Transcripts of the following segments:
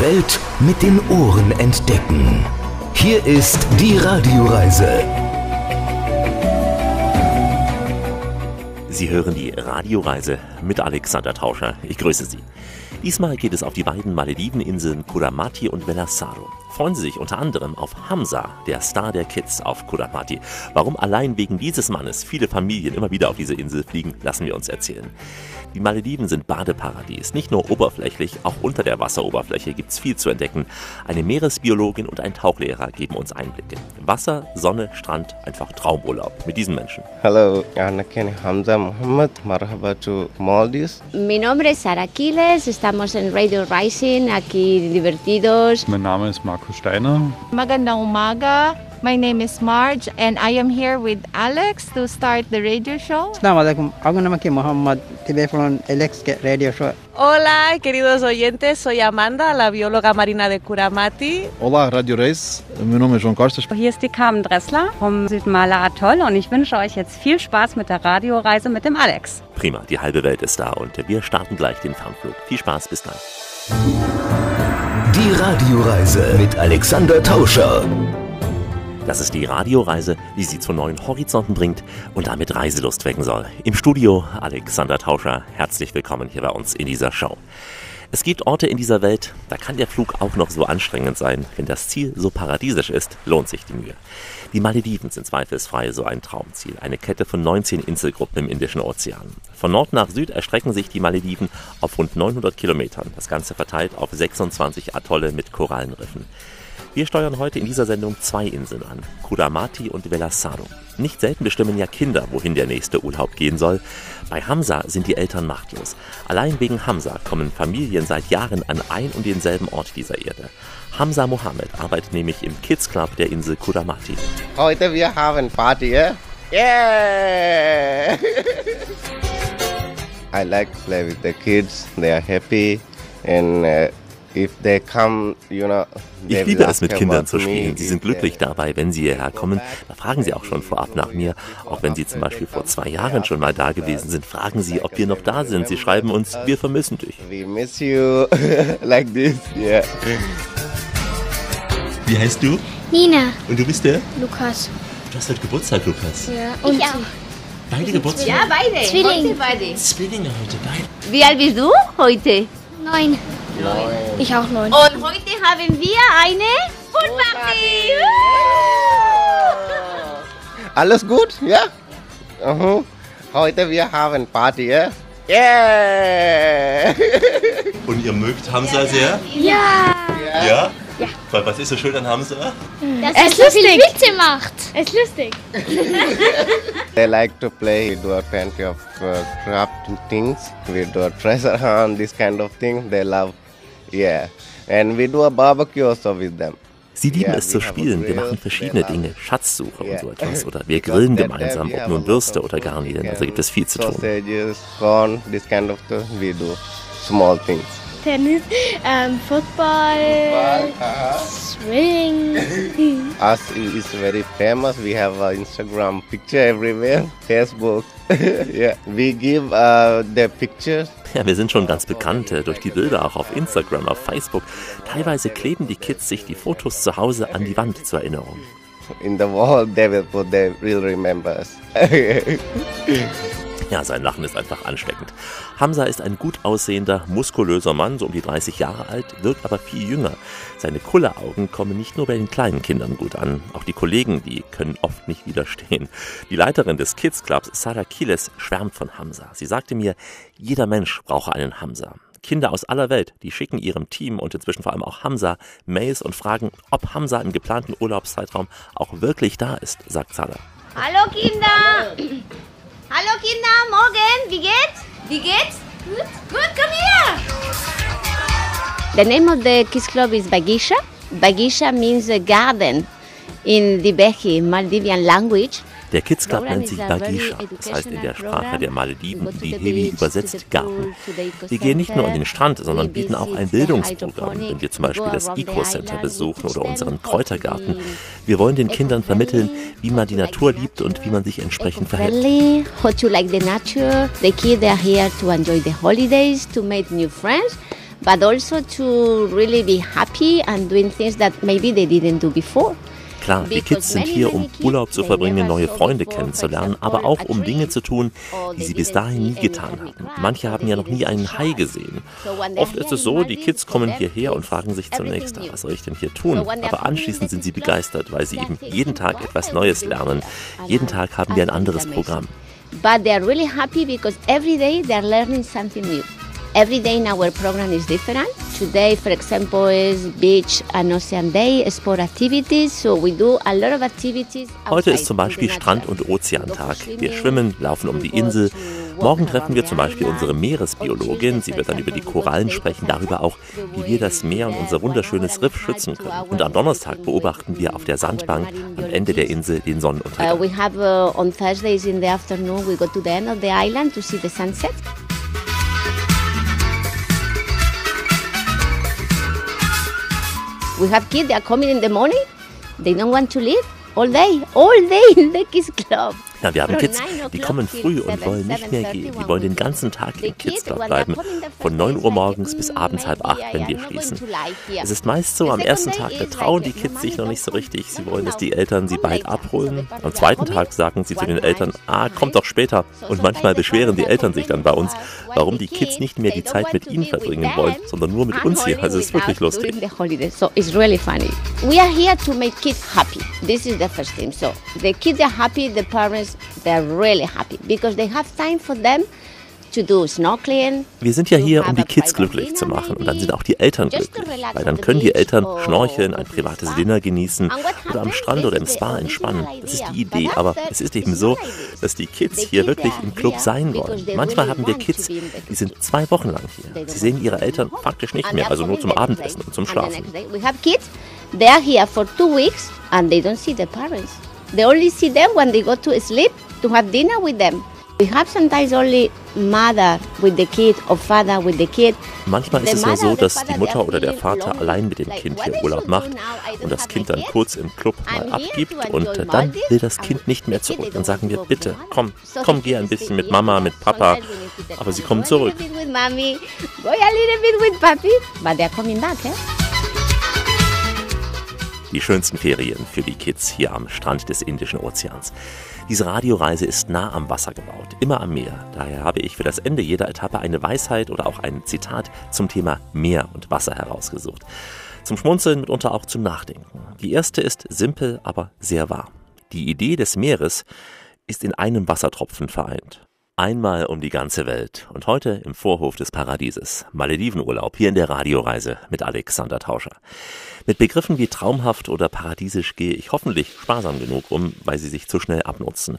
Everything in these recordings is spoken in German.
Welt mit den Ohren entdecken. Hier ist die Radioreise. Sie hören die Radioreise mit Alexander Tauscher. Ich grüße Sie. Diesmal geht es auf die beiden Malediveninseln Kuramati und Velasado freuen sie sich unter anderem auf Hamza, der Star der Kids auf Kudapati. Warum allein wegen dieses Mannes viele Familien immer wieder auf diese Insel fliegen, lassen wir uns erzählen. Die Malediven sind Badeparadies. Nicht nur oberflächlich, auch unter der Wasseroberfläche gibt es viel zu entdecken. Eine Meeresbiologin und ein Tauchlehrer geben uns Einblicke. Wasser, Sonne, Strand, einfach Traumurlaub mit diesen Menschen. Hallo, ich bin Hamza Mohammed. Marhaba to Maldives. Mi nombre es Sara Quiles, estamos en Radio Rising, aquí divertidos. Mein Name ist Markus Steiner. Magandang umaga. My name is Marge and I am here with Alex to start the radio show. Assalamualaikum. Aku nama ki Muhammad Tibeflon Alex ke radio show. Hola, queridos oyentes, soy Amanda, la bióloga marina de Kuramati. Hola, Radio Reis. Mein Name ist John Costas. Hier ist die Carmen Dressler vom Südmaler Atoll und ich wünsche euch jetzt viel Spaß mit der Radioreise mit dem Alex. Prima, die halbe Welt ist da und wir starten gleich den Fernflug. Viel Spaß, bis dann. Die Radioreise mit Alexander Tauscher. Das ist die Radioreise, die Sie zu neuen Horizonten bringt und damit Reiselust wecken soll. Im Studio Alexander Tauscher, herzlich willkommen hier bei uns in dieser Show. Es gibt Orte in dieser Welt, da kann der Flug auch noch so anstrengend sein. Wenn das Ziel so paradiesisch ist, lohnt sich die Mühe. Die Malediven sind zweifelsfrei so ein Traumziel. Eine Kette von 19 Inselgruppen im Indischen Ozean. Von Nord nach Süd erstrecken sich die Malediven auf rund 900 Kilometern. Das Ganze verteilt auf 26 Atolle mit Korallenriffen. Wir steuern heute in dieser Sendung zwei Inseln an, Kuramati und Velasado. Nicht selten bestimmen ja Kinder, wohin der nächste Urlaub gehen soll. Bei Hamza sind die Eltern machtlos. Allein wegen Hamza kommen Familien seit Jahren an ein und denselben Ort dieser Erde. Hamza Mohammed arbeitet nämlich im Kids Club der Insel Kuramati. Heute wir haben Party, yeah? Yeah! I like to play with the kids. They are happy and uh, come, you know, ich liebe es, mit Kindern zu spielen. Sie sind glücklich dabei, wenn sie hierher kommen. Da fragen sie auch schon vorab nach mir. Auch wenn sie zum Beispiel vor zwei Jahren schon mal da gewesen sind, fragen sie, ob wir noch da sind. Sie schreiben uns, wir vermissen dich. We miss you like this, yeah. Wie heißt du? Nina. Und du bist der? Lukas. Du hast heute Geburtstag, Lukas. Ja, und ich auch. Beide Geburtstag? Ja, beide. Zwilling. Heute beide. Zwillinge heute, beide. Wie alt bist du heute? Neun. Ich auch neun. Und heute haben wir eine Poolparty. Alles gut, ja? Uh-huh. Heute wir haben Party, ja? Yeah! Und ihr mögt Hamza sehr? Ja. Ja? Ja. Was ist so schön an Hamza? Dass er so viele Witze macht. Es ist lustig. they like to play. We do plenty of uh, craft things. We do a treasure hunt, this kind of thing. They love, yeah. And we do a barbecue also with them. Sie lieben es zu spielen. Wir machen verschiedene Dinge, Schatzsuche und so etwas. Oder wir grillen gemeinsam, ob nun Würste oder Garnelen. Also gibt es viel zu tun. Tennis, um, Football, Swing. Us is very famous. We have an Instagram picture everywhere, Facebook. yeah, we give uh, the pictures. Ja, wir sind schon ganz bekannt äh, durch die Bilder auch auf Instagram, auf Facebook. Teilweise kleben die Kids sich die Fotos zu Hause an die Wand zur Erinnerung. In the wall, they will put, they will remember us. Ja, sein Lachen ist einfach ansteckend. Hamza ist ein gut aussehender, muskulöser Mann, so um die 30 Jahre alt, wirkt aber viel jünger. Seine Kulleraugen kommen nicht nur bei den kleinen Kindern gut an, auch die Kollegen, die können oft nicht widerstehen. Die Leiterin des Kids Clubs, Sarah Kiles, schwärmt von Hamza. Sie sagte mir, jeder Mensch brauche einen Hamza. Kinder aus aller Welt, die schicken ihrem Team und inzwischen vor allem auch Hamza Mails und fragen, ob Hamza im geplanten Urlaubszeitraum auch wirklich da ist, sagt Sarah. Hallo Kinder. Hallo Kinder, morgen. Wie geht's? Wie geht's? Gut. Gut, komm her. The name of the kids club is Bagisha. Bagisha means a garden in the Behi Maldivian language. Der Kids Club nennt sich Bagisha, das heißt in der Sprache der Malediven, die Hevi übersetzt Garten. Wir gehen nicht nur an den Strand, sondern bieten auch ein Bildungsprogramm, wenn wir zum Beispiel das Eco Center besuchen oder unseren Kräutergarten. Wir wollen den Kindern vermitteln, wie man die Natur liebt und wie man sich entsprechend verhält. How to like the nature. The kids are here to enjoy the holidays, to make new friends. but also to really be happy and doing things that maybe they didn't do before. Klar, die Kids sind hier, um Urlaub zu verbringen, neue Freunde kennenzulernen, aber auch um Dinge zu tun, die sie bis dahin nie getan hatten. Manche haben ja noch nie einen Hai gesehen. Oft ist es so, die Kids kommen hierher und fragen sich zunächst, was soll ich denn hier tun? Aber anschließend sind sie begeistert, weil sie eben jeden Tag etwas Neues lernen. Jeden Tag haben wir ein anderes Programm. But they're really happy because every day they're learning something new. Every day in our program is different. Today, for example, is beach and ocean day, sport activities. So we do a lot of activities. Heute ist zum Beispiel Strand- und Ozeantag. Wir schwimmen, laufen um die Insel. Morgen treffen wir zum Beispiel unsere Meeresbiologin. Sie wird dann über die Korallen sprechen, darüber auch, wie wir das Meer und unser wunderschönes Riff schützen können. Und am Donnerstag beobachten wir auf der Sandbank am Ende der Insel den Sonnenuntergang. Uh, we have uh, on Thursdays in the afternoon, we go to the end of the island to see the sunset. We have kids, they are coming in the morning, they don't want to leave all day, all day in the Kids Club. Ja, wir haben Kids, die kommen früh und wollen nicht mehr gehen. Die wollen den ganzen Tag im Kids Club bleiben. Von 9 Uhr morgens bis abends halb acht, wenn wir schließen. Es ist meist so, am ersten Tag, da trauen die Kids sich noch nicht so richtig. Sie wollen, dass die Eltern sie bald abholen. Am zweiten Tag sagen sie zu den Eltern, ah, kommt doch später. Und manchmal beschweren die Eltern sich dann bei uns, warum die Kids nicht mehr die Zeit mit ihnen verbringen wollen, sondern nur mit uns hier. Also es ist wirklich lustig. So it's really funny. We are here to make kids happy. This is the first thing. So the kids are happy, the parents they're really happy because they have time for them to do snorkeling. Wir sind ja hier, um die Kids glücklich zu machen und dann sind auch die Eltern glücklich, weil dann können die Eltern schnorcheln, ein privates Dinner genießen oder am Strand oder im Spa entspannen. Das ist die Idee, aber es ist eben so, dass die Kids hier wirklich im Club sein wollen. Manchmal haben wir Kids, die sind zwei Wochen lang hier. Sie sehen ihre Eltern faktisch nicht mehr, also nur zum Abendessen und zum Schlafen. We have kids, they are here for two weeks and they don't see their parents. They only see them when they go to sleep to have dinner with them. We have sometimes only mother with the kid or father with the kid. Manchmal ist es ja so, dass die Mutter oder der Vater allein mit dem Kind hier Urlaub macht und das Kind dann kurz im Club mal abgibt und dann will das Kind nicht mehr zurück. Dann sagen wir, bitte, komm, komm, geh ein bisschen mit Mama, mit Papa. Aber sie kommen zurück. Go a little bit with papi, but they're coming back, eh? Die schönsten Ferien für die Kids hier am Strand des Indischen Ozeans. Diese Radioreise ist nah am Wasser gebaut, immer am Meer. Daher habe ich für das Ende jeder Etappe eine Weisheit oder auch ein Zitat zum Thema Meer und Wasser herausgesucht. Zum Schmunzeln mitunter auch zum Nachdenken. Die erste ist simpel, aber sehr wahr. Die Idee des Meeres ist in einem Wassertropfen vereint. Einmal um die ganze Welt und heute im Vorhof des Paradieses. Maledivenurlaub hier in der Radioreise mit Alexander Tauscher. Mit Begriffen wie traumhaft oder paradiesisch gehe ich hoffentlich sparsam genug um, weil sie sich zu schnell abnutzen.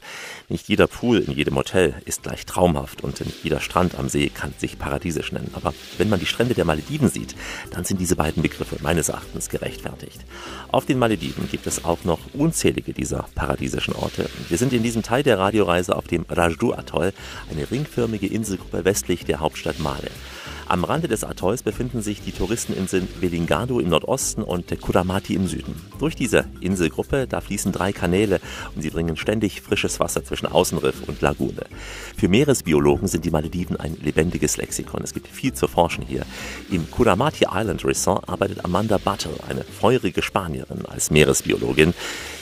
Nicht jeder Pool in jedem Hotel ist gleich traumhaft und jeder Strand am See kann sich paradiesisch nennen. Aber wenn man die Strände der Malediven sieht, dann sind diese beiden Begriffe meines Erachtens gerechtfertigt. Auf den Malediven gibt es auch noch unzählige dieser paradiesischen Orte. Wir sind in diesem Teil der Radioreise auf dem Rajdu-Atoll, eine ringförmige Inselgruppe westlich der Hauptstadt Male. Am Rande des Atolls befinden sich die Touristeninseln Velingado im Nordosten und Kuramati im Süden. Durch diese Inselgruppe, da fließen drei Kanäle und sie bringen ständig frisches Wasser zwischen Außenriff und Lagune. Für Meeresbiologen sind die Malediven ein lebendiges Lexikon. Es gibt viel zu forschen hier. Im Kuramati Island Resort arbeitet Amanda Buttle, eine feurige Spanierin, als Meeresbiologin.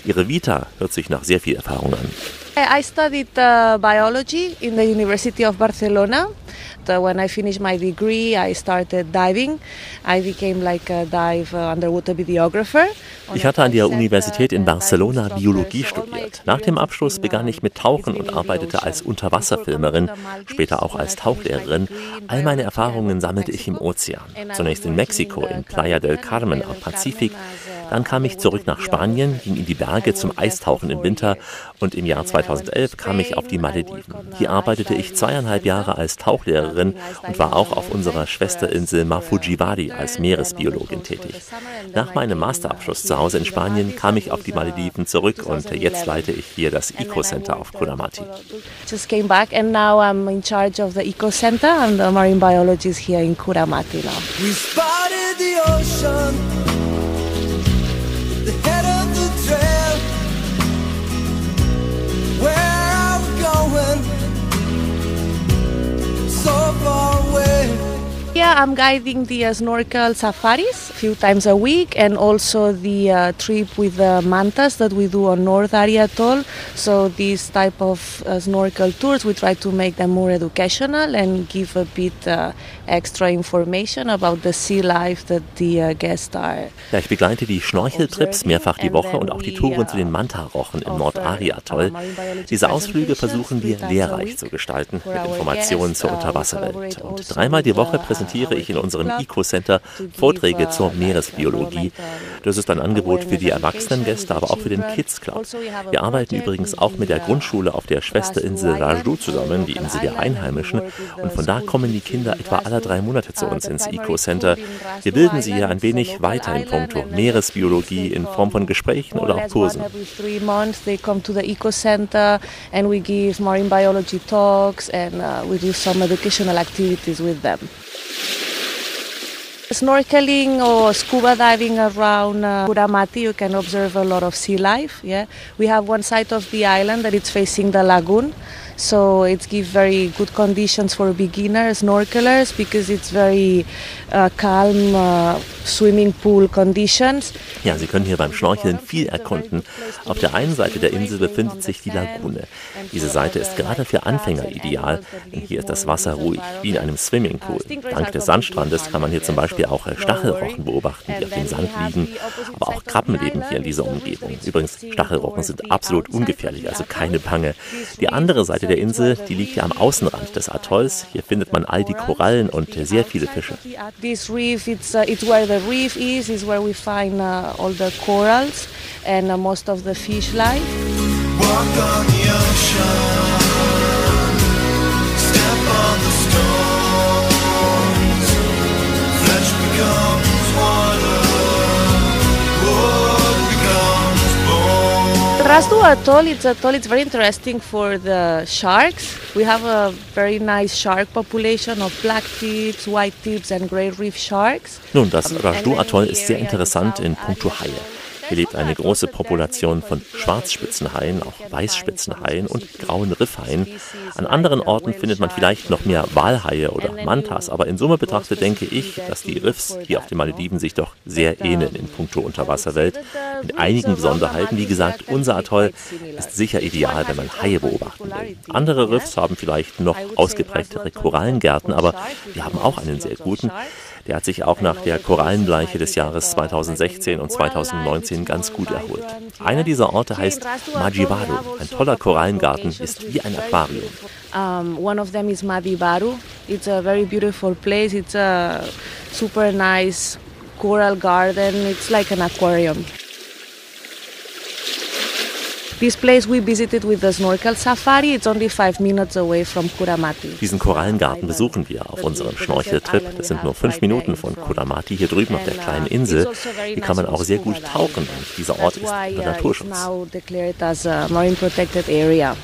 Ihre Vita hört sich nach sehr viel Erfahrung an. I studied uh, biology in the University of Barcelona. Uh, when I finished my degree, I started diving. I became like a dive uh, underwater videographer. Ich hatte an der Universität in Barcelona Biologie studiert. Nach dem Abschluss begann ich mit Tauchen und arbeitete als Unterwasserfilmerin, später auch als Tauchlehrerin. All meine Erfahrungen sammelte ich im Ozean. Zunächst in Mexiko, in Playa del Carmen am Pazifik. Dann kam ich zurück nach Spanien, ging in die Berge zum Eistauchen im Winter und im Jahr 2011 kam ich auf die Malediven. Hier arbeitete ich zweieinhalb Jahre als Tauchlehrerin und war auch auf unserer Schwesterinsel Mafujiwadi als Meeresbiologin tätig. Nach meinem Masterabschluss zu Hause in Spanien kam ich auf die Malediven zurück und jetzt leite ich hier das Eco Center auf Kuramati. Just came back and now I'm in charge of the Eco Center and the marine biologist here in Kuramati now. We spotted the ocean at the head of the trail. Where are we going? So far away. Area, I'm guiding the uh, snorkel safaris a few times a week, and also the uh, trip with the mantas that we do on North Area Atoll. So these type of uh, snorkel tours, we try to make them more educational and give a bit uh, extra information about the sea life that the uh, guests are. Ja, ich begleite die Schnorcheltrips mehrfach die Woche und auch die Touren zu den Manta-Rochen im Nord-Ari-Atoll. Diese Ausflüge versuchen wir lehrreich zu gestalten, mit Informationen zur Unterwasserwelt. Und dreimal die Woche präsentiere ich in unserem Eco-Center Vorträge zur Meeresbiologie. Das ist ein Angebot für die Erwachsenengäste, aber auch für den Kids Club. Wir arbeiten übrigens auch mit der Grundschule auf der Schwesterinsel Raju zusammen, die Insel der Einheimischen. Und von da kommen die Kinder etwa alle drei Monate zu uns ins Eco-Center. Wir bilden sie hier ein wenig weiter in puncto Meeresbiologie in Form von Gesprächen oder auch Kursen. And we give marine biology talks and uh, we do some educational activities with them. Snorkeling or scuba diving around uh, Kuramati, you can observe a lot of sea life. Yeah, we have one side of the island that it's facing the lagoon, so it gives very good conditions for beginners, snorkelers, because it's very uh, calm uh, swimming pool conditions. Ja, Sie können hier beim Schnorcheln viel erkunden. Auf der einen Seite der Insel befindet sich die Lagune. Diese Seite ist gerade für Anfänger ideal, denn hier ist das Wasser ruhig, wie in einem Swimmingpool. Dank des Sandstrandes kann man hier zum Beispiel auch Stachelrochen beobachten, die auf dem Sand liegen, aber auch Krabben leben hier in dieser Umgebung. Übrigens, Stachelrochen sind absolut ungefährlich, also keine Bange. Die andere Seite der Insel, die liegt ja am Außenrand des Atolls. Hier findet man all die Korallen und sehr viele Fische. This reef, it's, uh, it's where the reef is, is where we find uh, all the corals and uh, most of the fish life. Walk on the ocean. Step on the stones. Flesh becomes bone. Rasdu Atoll, uh, it's uh, atoll, it's very interesting for the sharks. We have a very nice shark population of black tips, white tips and grey reef sharks. Nun, das um, Rajdu-Atoll ist sehr interessant in puncto Haie. Hier lebt eine große Population von Schwarzspitzenhaien, auch Weißspitzenhaien und grauen Riffhaien. An anderen Orten findet man vielleicht noch mehr Walhaie oder Mantas, aber in Summe betrachtet denke ich, dass die Riffs hier auf den Malediven sich doch sehr ähneln in puncto Unterwasserwelt. Mit einigen Besonderheiten, wie gesagt, unser Atoll ist sicher ideal, wenn man Haie beobachten will. Andere Riffs haben vielleicht noch ausgeprägtere Korallengärten, aber wir haben auch einen sehr guten. Der hat sich auch nach der Korallenbleiche des Jahres 2016 und 2019 ganz gut erholt. Einer dieser Orte heißt Majibaru. Ein toller Korallengarten ist wie ein Aquarium. Um, one of them is Madibaru. It's a very beautiful place. It's a super nice coral garden. It's like an aquarium. This place we visited with the snorkel safari. It's only five minutes away from Kuramati. Diesen Korallengarten besuchen wir auf unserem Schnorcheltrip. Das sind nur fünf Minuten von Kuramati hier drüben auf der kleinen Insel. Hier kann man auch sehr gut tauchen und dieser Ort ist unter Naturschutz. now declared as a marine protected area.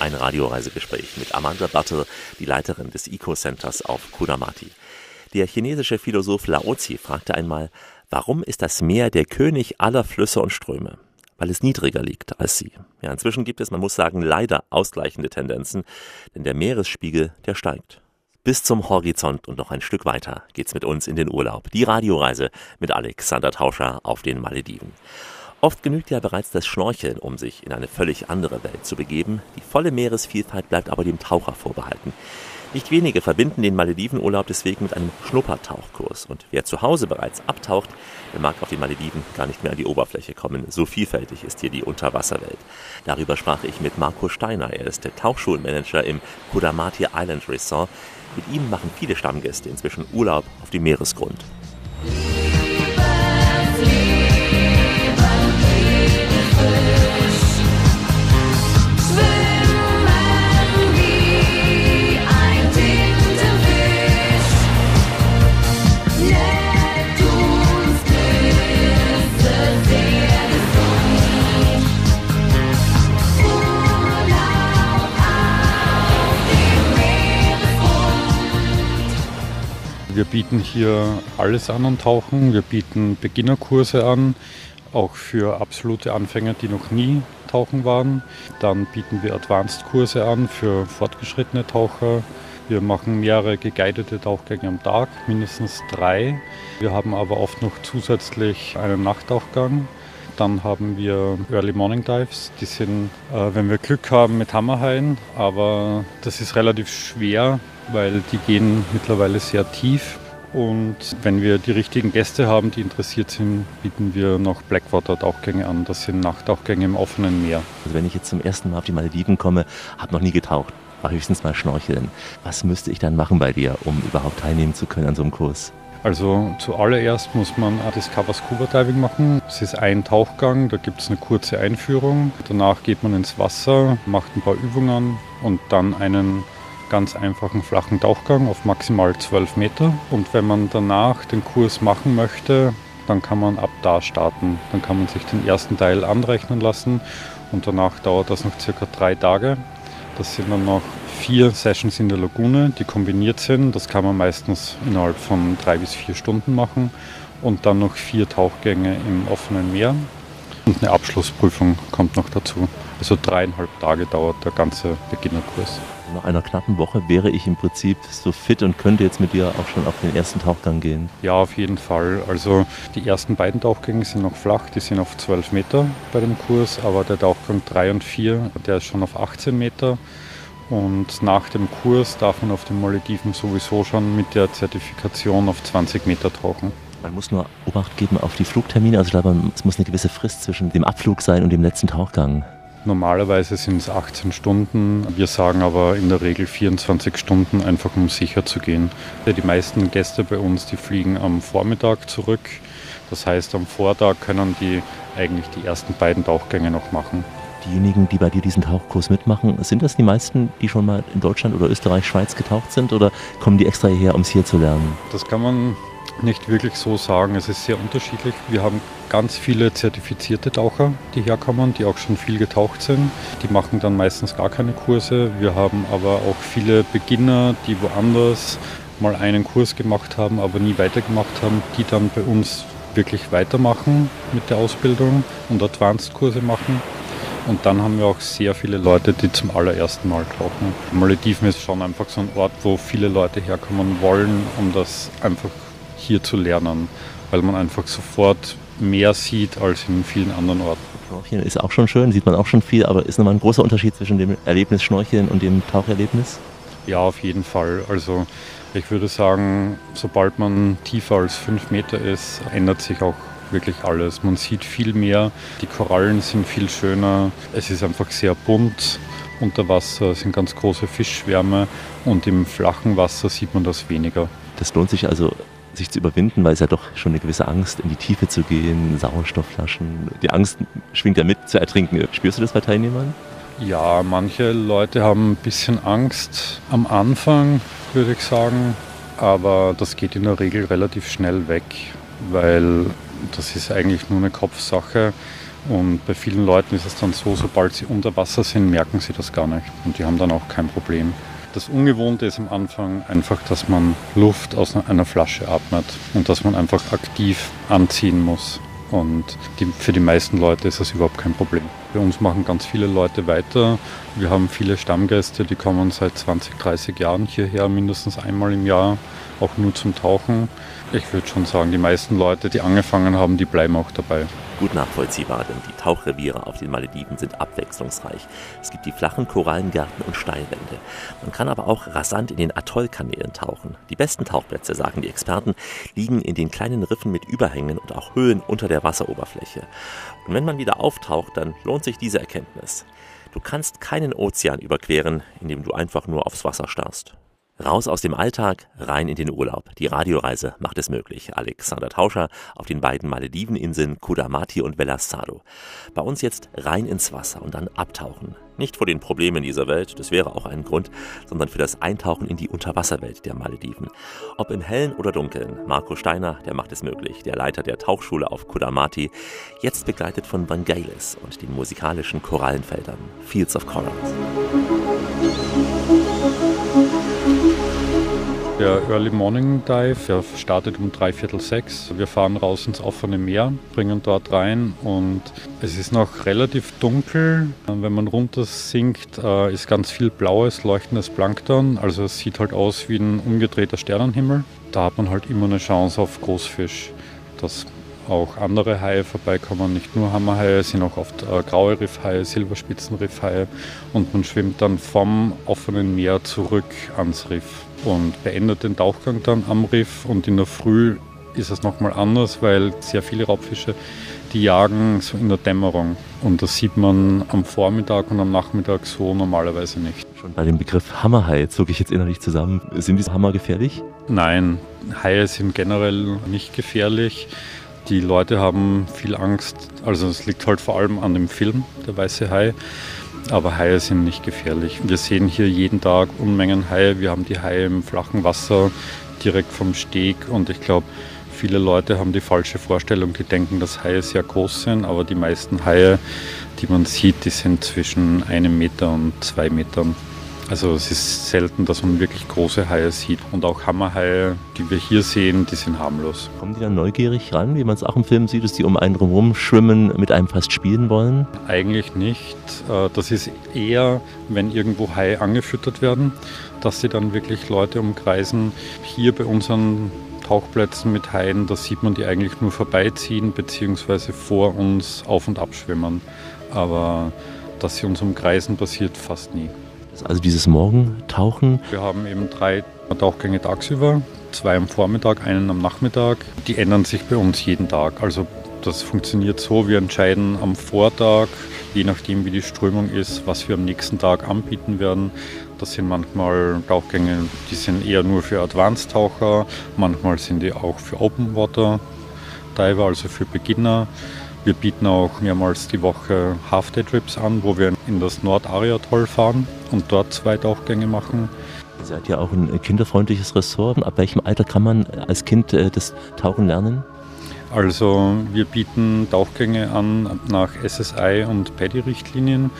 Ein Radioreisegespräch mit Amanda Buttle, die Leiterin des Eco-Centers auf Kuramati. Der chinesische Philosoph Laozi fragte einmal, warum ist das Meer der König aller Flüsse und Ströme? Weil es niedriger liegt als sie. Ja, inzwischen gibt es, man muss sagen, leider ausgleichende Tendenzen, denn der Meeresspiegel, der steigt. Bis zum Horizont und noch ein Stück weiter geht's mit uns in den Urlaub. Die Radioreise mit Alexander Tauscher auf den Malediven. Oft genügt ja bereits das Schnorcheln, um sich in eine völlig andere Welt zu begeben. Die volle Meeresvielfalt bleibt aber dem Taucher vorbehalten. Nicht wenige verbinden den Maledivenurlaub deswegen mit einem Schnuppertauchkurs. Und wer zu Hause bereits abtaucht, der mag auf den Malediven gar nicht mehr an die Oberfläche kommen. So vielfältig ist hier die Unterwasserwelt. Darüber sprach ich mit Marco Steiner. Er ist der Tauchschulmanager im Kudamati Island Resort. Mit ihm machen viele Stammgäste inzwischen Urlaub auf dem Meeresgrund. Wir bieten hier alles an an Tauchen. Wir bieten Beginnerkurse an, auch für absolute Anfänger, die noch nie tauchen waren. Dann bieten wir Advanced-Kurse an für fortgeschrittene Taucher. Wir machen mehrere geguidete Tauchgänge am Tag, mindestens drei. Wir haben aber oft noch zusätzlich einen Nachttauchgang. Dann haben wir Early Morning Dives, die sind, äh, wenn wir Glück haben, mit Hammerhaien, aber das ist relativ schwer, weil die gehen mittlerweile sehr tief. Und wenn wir die richtigen Gäste haben, die interessiert sind, bieten wir noch Blackwater-Tauchgänge an. Das sind Nachttauchgänge im offenen Meer. Also wenn ich jetzt zum ersten Mal auf die Malediven komme, habe noch nie getaucht, war höchstens mal schnorcheln. Was müsste ich dann machen bei dir, um überhaupt teilnehmen zu können an so einem Kurs? Also zuallererst muss man Discover Scuba Diving machen. Es ist ein Tauchgang, da gibt es eine kurze Einführung. Danach geht man ins Wasser, macht ein paar Übungen und dann einen ganz einfachen flachen Tauchgang auf maximal 12 Meter. Und wenn man danach den Kurs machen möchte, dann kann man ab da starten. Dann kann man sich den ersten Teil anrechnen lassen und danach dauert das noch circa drei Tage. Das sind dann noch vier Sessions in der Lagune, die kombiniert sind. Das kann man meistens innerhalb von drei bis vier Stunden machen. Und dann noch vier Tauchgänge im offenen Meer. Und eine Abschlussprüfung kommt noch dazu. Also dreieinhalb Tage dauert der ganze Beginnerkurs. Nach einer knappen Woche wäre ich im Prinzip so fit und könnte jetzt mit dir auch schon auf den ersten Tauchgang gehen. Ja, auf jeden Fall. Also die ersten beiden Tauchgänge sind noch flach, die sind auf 12 Meter bei dem Kurs, aber der Tauchgang 3 und 4, der ist schon auf 18 Meter. Und nach dem Kurs darf man auf den Malediven sowieso schon mit der Zertifikation auf 20 Meter tauchen. Man muss nur Obacht geben auf die Flugtermine. Also ich glaube, es muss eine gewisse Frist zwischen dem Abflug sein und dem letzten Tauchgang. Normalerweise sind es 18 Stunden. Wir sagen aber in der Regel 24 Stunden, einfach um sicher zu gehen. Die meisten Gäste bei uns, die fliegen am Vormittag zurück. Das heißt, am Vortag können die eigentlich die ersten beiden Tauchgänge noch machen. Diejenigen, die bei dir diesen Tauchkurs mitmachen, sind das die meisten, die schon mal in Deutschland oder Österreich, Schweiz getaucht sind oder kommen die extra hierher, um es hier zu lernen? Das kann man nicht wirklich so sagen. Es ist sehr unterschiedlich. Wir haben ganz viele zertifizierte Taucher, die herkommen, die auch schon viel getaucht sind. Die machen dann meistens gar keine Kurse. Wir haben aber auch viele Beginner, die woanders mal einen Kurs gemacht haben, aber nie weitergemacht haben, die dann bei uns wirklich weitermachen mit der Ausbildung und Advanced-Kurse machen. Und dann haben wir auch sehr viele Leute, die zum allerersten Mal tauchen. Malediven ist schon einfach so ein Ort, wo viele Leute herkommen wollen, um das einfach hier zu lernen, weil man einfach sofort mehr sieht als in vielen anderen Orten. Schnorcheln ist auch schon schön, sieht man auch schon viel, aber ist nochmal ein großer Unterschied zwischen dem Erlebnis Schnorcheln und dem Taucherlebnis? Ja, auf jeden Fall. Also ich würde sagen, sobald man tiefer als fünf Meter ist, ändert sich auch wirklich alles. Man sieht viel mehr, die Korallen sind viel schöner, es ist einfach sehr bunt. Unter Wasser sind ganz große Fischschwärme und im flachen Wasser sieht man das weniger. Das lohnt sich also, sich zu überwinden, weil es ja doch schon eine gewisse Angst, in die Tiefe zu gehen, Sauerstoffflaschen. Die Angst schwingt ja mit zu ertrinken. Spürst du das bei Teilnehmern? Ja, manche Leute haben ein bisschen Angst am Anfang, würde ich sagen. Aber das geht in der Regel relativ schnell weg, weil das ist eigentlich nur eine Kopfsache. Und bei vielen Leuten ist es dann so, sobald sie unter Wasser sind, merken sie das gar nicht. Und die haben dann auch kein Problem. Das Ungewohnte ist am Anfang einfach, dass man Luft aus einer Flasche atmet und dass man einfach aktiv anziehen muss. Und die, für die meisten Leute ist das überhaupt kein Problem. Bei uns machen ganz viele Leute weiter. Wir haben viele Stammgäste, die kommen seit 20, 30 Jahren hierher, mindestens einmal im Jahr, auch nur zum Tauchen. Ich würde schon sagen, die meisten Leute, die angefangen haben, die bleiben auch dabei. Gut nachvollziehbar, denn die Tauchreviere auf den Malediven sind abwechslungsreich. Es gibt die flachen Korallengärten und Steilwände. Man kann aber auch rasant in den Atollkanälen tauchen. Die besten Tauchplätze, sagen die Experten, liegen in den kleinen Riffen mit Überhängen und auch Höhen unter der Wasseroberfläche. Und wenn man wieder auftaucht, dann lohnt sich diese Erkenntnis. Du kannst keinen Ozean überqueren, indem du einfach nur aufs Wasser starrst. Raus aus dem Alltag, rein in den Urlaub. Die Radioreise macht es möglich. Alexander Tauscher auf den beiden Malediveninseln Kudamati und Velasado. Bei uns jetzt rein ins Wasser und dann abtauchen. Nicht vor den Problemen dieser Welt, das wäre auch ein Grund, sondern für das Eintauchen in die Unterwasserwelt der Malediven. Ob im Hellen oder Dunkeln, Marco Steiner, der macht es möglich, der Leiter der Tauchschule auf Kudamati, jetzt begleitet von Vangelis und den musikalischen Korallenfeldern Fields of Corals. Der Early Morning Dive. Der startet um drei Viertel sechs. Wir fahren raus ins offene Meer, bringen dort rein und es ist noch relativ dunkel. Wenn man runter sinkt, äh, ist ganz viel blaues, leuchtendes Plankton. Also es sieht halt aus wie ein umgedrehter Sternenhimmel. Da hat man halt immer eine Chance auf Großfisch. Dass auch andere Haie vorbeikommen, nicht nur Hammerhaie, es sind auch oft äh, graue Riffhaie, Silberspitzenriffhaie und man schwimmt dann vom offenen Meer zurück ans Riff und beendet den Tauchgang dann am Riff und in der Früh ist es nochmal anders, weil sehr viele Raubfische, die jagen so in der Dämmerung und das sieht man am Vormittag und am Nachmittag so normalerweise nicht. Schon bei dem Begriff Hammerhai zog ich jetzt innerlich zusammen. Sind diese Hammer gefährlich? Nein, Haie sind generell nicht gefährlich. Die Leute haben viel Angst, also es liegt halt vor allem an dem Film, der weiße Hai. Aber Haie sind nicht gefährlich. Wir sehen hier jeden Tag Unmengen Haie. Wir haben die Haie im flachen Wasser direkt vom Steg und ich glaube, viele Leute haben die falsche Vorstellung, die denken, dass Haie sehr groß sind, aber die meisten Haie, die man sieht, die sind zwischen einem Meter und zwei Metern. Also es ist selten, dass man wirklich große Haie sieht. Und auch Hammerhaie, die wir hier sehen, die sind harmlos. Kommen die dann neugierig ran, wie man es auch im Film sieht, dass die um einen drumherum schwimmen, mit einem fast spielen wollen? Eigentlich nicht. Äh, Das ist eher, wenn irgendwo Haie angefüttert werden, dass sie dann wirklich Leute umkreisen. Hier bei unseren Tauchplätzen mit Haien, da sieht man die eigentlich nur vorbeiziehen bzw. vor uns auf und abschwimmen. Aber dass sie uns umkreisen, passiert fast nie. Also dieses Morgentauchen. Wir haben eben drei Tauchgänge tagsüber, zwei am Vormittag, einen am Nachmittag. Die ändern sich bei uns jeden Tag. Also das funktioniert so, wir entscheiden am Vortag, je nachdem wie die Strömung ist, was wir am nächsten Tag anbieten werden. Das sind manchmal Tauchgänge, die sind eher nur für Advanced-Taucher, manchmal sind die auch für Open Water Diver, also für Beginner. Wir bieten auch mehrmals die Woche Half-Day-Trips an, wo wir in das Nord-Ariatoll fahren und dort zwei Tauchgänge machen. Ihr seid ja auch ein kinderfreundliches Ressort. Ab welchem Alter kann man als Kind äh, das Tauchen lernen? Also wir bieten Tauchgänge an nach SSI und PADI-Richtlinien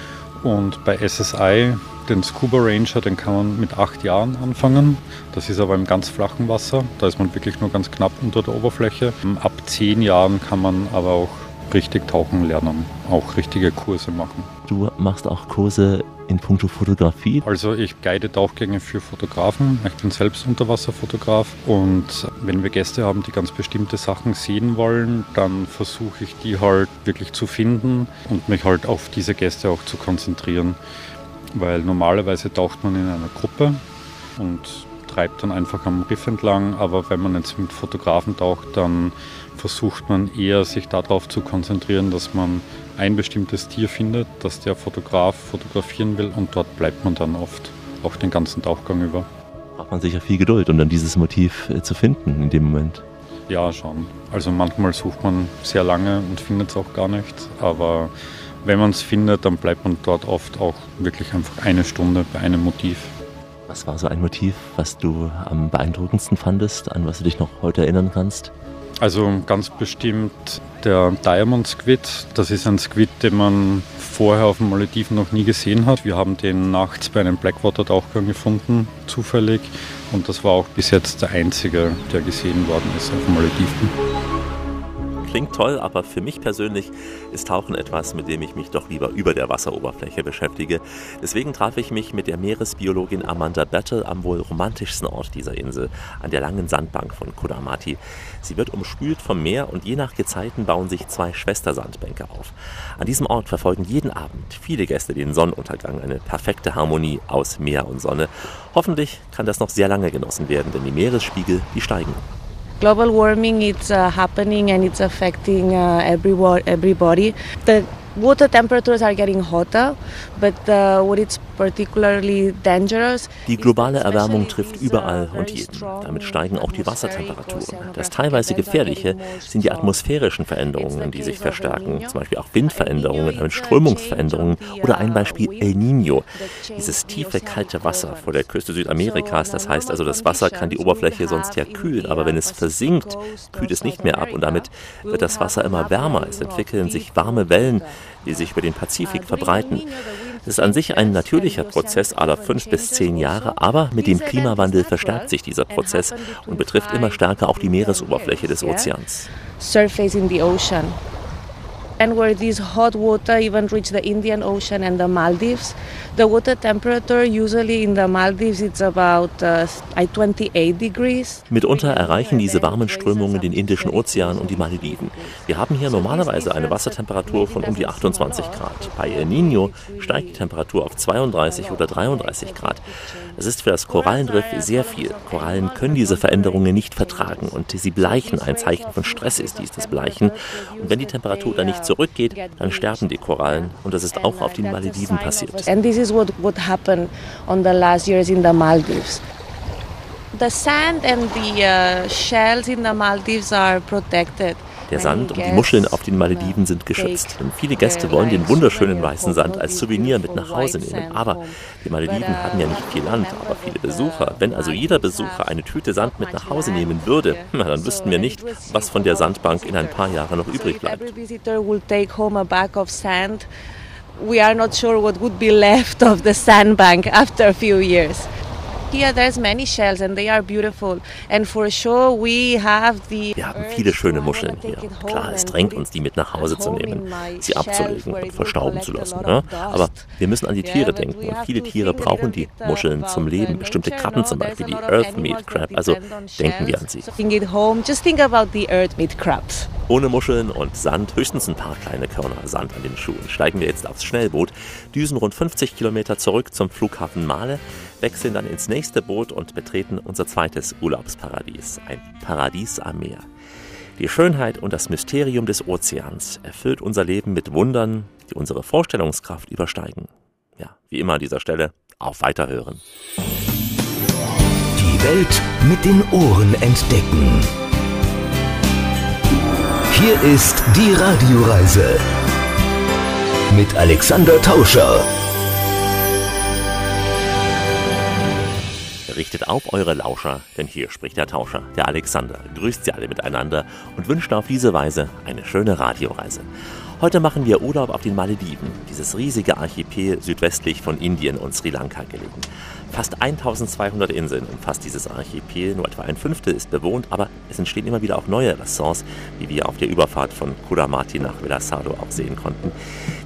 und bei SSI, den Scuba Ranger, den kann man mit acht Jahren anfangen. Das ist aber im ganz flachen Wasser, da ist man wirklich nur ganz knapp unter der Oberfläche. Ab zehn Jahren kann man aber auch richtig tauchen lernen, auch richtige Kurse machen. Du machst auch Kurse in puncto Fotografie. Also ich guide Tauchgänge für Fotografen. Ich bin selbst Unterwasserfotograf und wenn wir Gäste haben, die ganz bestimmte Sachen sehen wollen, dann versuche ich die halt wirklich zu finden und mich halt auf diese Gäste auch zu konzentrieren. Weil normalerweise taucht man in einer Gruppe und treibt dann einfach am Riff entlang, aber wenn man jetzt mit Fotografen taucht, dann versucht man eher sich darauf zu konzentrieren, dass man ein bestimmtes Tier findet, das der Fotograf fotografieren will und dort bleibt man dann oft, auch den ganzen Tauchgang über. Braucht man sicher viel Geduld, um dann dieses Motiv äh, zu finden in dem Moment. Ja, schon. Also manchmal sucht man sehr lange und findet es auch gar nicht, aber wenn man es findet, dann bleibt man dort oft auch wirklich einfach eine Stunde bei einem Motiv. Was war so ein Motiv, was du am beeindruckendsten fandest, an was du dich noch heute erinnern kannst? Also ganz bestimmt der Diamond Squid. Das ist ein Squid, den man vorher auf den Malediven noch nie gesehen hat. Wir haben den nachts bei einem Blackwater-Tauchgang gefunden, zufällig. Und das war auch bis jetzt der einzige, der gesehen worden ist auf den Malediven. Klingt toll, aber für mich persönlich ist Tauchen etwas, mit dem ich mich doch lieber über der Wasseroberfläche beschäftige. Deswegen traf ich mich mit der Meeresbiologin Amanda Battle am wohl romantischsten Ort dieser Insel, an der langen Sandbank von Kodamati. Sie wird umspült vom Meer und je nach Gezeiten bauen sich zwei Schwestersandbänke auf. An diesem Ort verfolgen jeden Abend viele Gäste den Sonnenuntergang, eine perfekte Harmonie aus Meer und Sonne. Hoffentlich kann das noch sehr lange genossen werden, denn die Meeresspiegel, die steigen. Global warming it's uh, happening and it's affecting uh, everyone, everybody. The water temperatures are getting hotter, but uh, what it's particularly dangerous. Die globale Erwärmung trifft überall und jeden. Damit steigen auch die Wassertemperaturen. Das teilweise Gefährliche sind die atmosphärischen Veränderungen, die sich verstärken. Zum Beispiel auch Windveränderungen, damit Strömungsveränderungen oder ein Beispiel El Nino. Dieses tiefe, kalte Wasser vor der Küste Südamerikas. Das heißt also, das Wasser kann die Oberfläche sonst ja kühlen, aber wenn es versinkt, kühlt es nicht mehr ab und damit wird das Wasser immer wärmer. Es entwickeln sich warme Wellen, die sich über den Pazifik verbreiten. Es ist an sich ein natürlicher Prozess aller fünf bis zehn Jahre, aber mit dem Klimawandel verstärkt sich dieser Prozess und betrifft immer stärker auch die Meeresoberfläche des Ozeans. surface in the ocean. And where this hot water even reach the Indian Ocean and the Maldives, the water temperature usually in the Maldives it's about uh, 28 degrees. Mitunter erreichen diese warmen Strömungen den Indischen Ozean und die Malediven. Wir haben hier normalerweise eine Wassertemperatur von um die 28 Grad. Bei El Nino steigt die Temperatur auf 32 oder 33 Grad. Das ist für das Korallenriff sehr viel. Korallen können diese Veränderungen nicht vertragen und sie bleichen. Ein Zeichen von Stress ist dies, das Bleichen. Und wenn die Temperatur dann nicht zurückgeht, dann sterben die Korallen. Und das ist auch auf den Malediven passiert. And this is what, what happened on the last years in the Maldives. The sand and the uh, shells in the Maldives are protected. Der Sand und die Muscheln auf den Malediven sind geschützt. Und viele Gäste wollen den wunderschönen weißen Sand als Souvenir mit nach Hause nehmen. Aber die Malediven haben ja nicht viel Land, aber viele Besucher. Wenn also jeder Besucher eine Tüte Sand mit nach Hause nehmen würde, na, dann wüssten wir nicht, was von der Sandbank in ein paar Jahren noch übrig bleibt. We are not sure what would be left of the sandbank after a few years. Here there's many shells and they are beautiful. And for sure we have the Wir haben viele schöne Muscheln hier. Klar, es drängt uns, die mit nach Hause zu nehmen, sie abzulegen und verstauben zu lassen. Ne? Aber wir müssen an die Tiere denken. Und viele Tiere brauchen die Muscheln zum Leben. Bestimmte Krabben zum Beispiel, die Earth Meat Crab. Also denken wir an sie. Ohne Muscheln und Sand, höchstens ein paar kleine Körner Sand an den Schuhen, steigen wir jetzt aufs Schnellboot, düsen rund 50 Kilometer zurück zum Flughafen Male, wechseln dann ins nächste Boot und betreten unser zweites Urlaubsparadies, ein Paradies am Meer. Die Schönheit und das Mysterium des Ozeans erfüllt unser Leben mit Wundern, die unsere Vorstellungskraft übersteigen. Ja, wie immer an dieser Stelle, auf Weiterhören. Die Welt mit den Ohren entdecken. Hier ist die Radioreise mit Alexander Tauscher. Richtet auf eure Lauscher, denn hier spricht der Tauscher, der Alexander, grüßt sie alle miteinander und wünscht auf diese Weise eine schöne Radioreise. Heute machen wir Urlaub auf den Malediven, dieses riesige Archipel südwestlich von Indien und Sri Lanka gelegen. Fast 1200 Inseln umfasst dieses Archipel, nur etwa ein Fünftel ist bewohnt, aber es entstehen immer wieder auch neue Ressorts, wie wir auf der Überfahrt von Kuramati nach Velasado auch sehen konnten.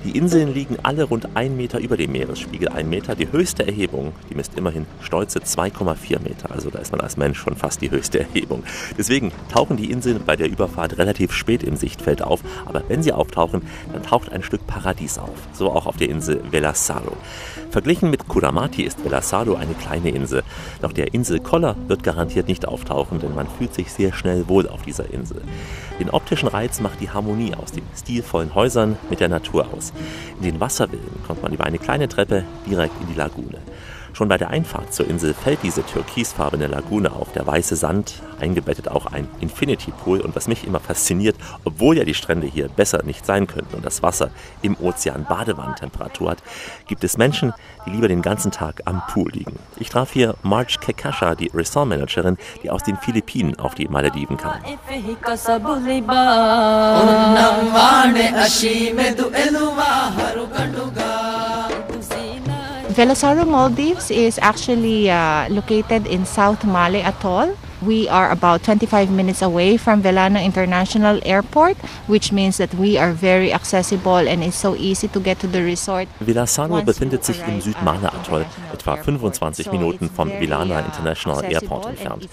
Die Inseln liegen alle rund ein Meter über dem Meeresspiegel, ein Meter. Die höchste Erhebung, die misst immerhin stolze 2,4 Meter, also da ist man als Mensch schon fast die höchste Erhebung. Deswegen tauchen die Inseln bei der Überfahrt relativ spät im Sichtfeld auf, aber wenn sie auftauchen, dann taucht ein Stück Paradies auf, so auch auf der Insel Velasado. Verglichen mit Kuramati ist Velasado eine kleine Insel. Doch der Inselkoller wird garantiert nicht auftauchen, denn man fühlt sich sehr schnell wohl auf dieser Insel. Den optischen Reiz macht die Harmonie aus den stilvollen Häusern mit der Natur aus. In den Wasservillen kommt man über eine kleine Treppe direkt in die Lagune. Schon bei der Einfahrt zur Insel fällt diese türkisfarbene Lagune auf, der weiße Sand, eingebettet auch ein Infinity Pool. Und was mich immer fasziniert, obwohl ja die Strände hier besser nicht sein könnten und das Wasser im Ozean Badewannentemperatur hat, gibt es Menschen, die lieber den ganzen Tag am Pool liegen. Ich traf hier Marge Kekasha, die Ressortmanagerin, die aus den Philippinen auf die Malediven kam. Velasaro Maldives is actually uh, located in South Male Atoll. We are about 25 minutes away from Velana International Airport, which means that we are very accessible and it's so easy to get to the resort. Vilasano befindet sich im Südmale-Atoll, etwa 25 Minuten vom Vilana International Airport entfernt.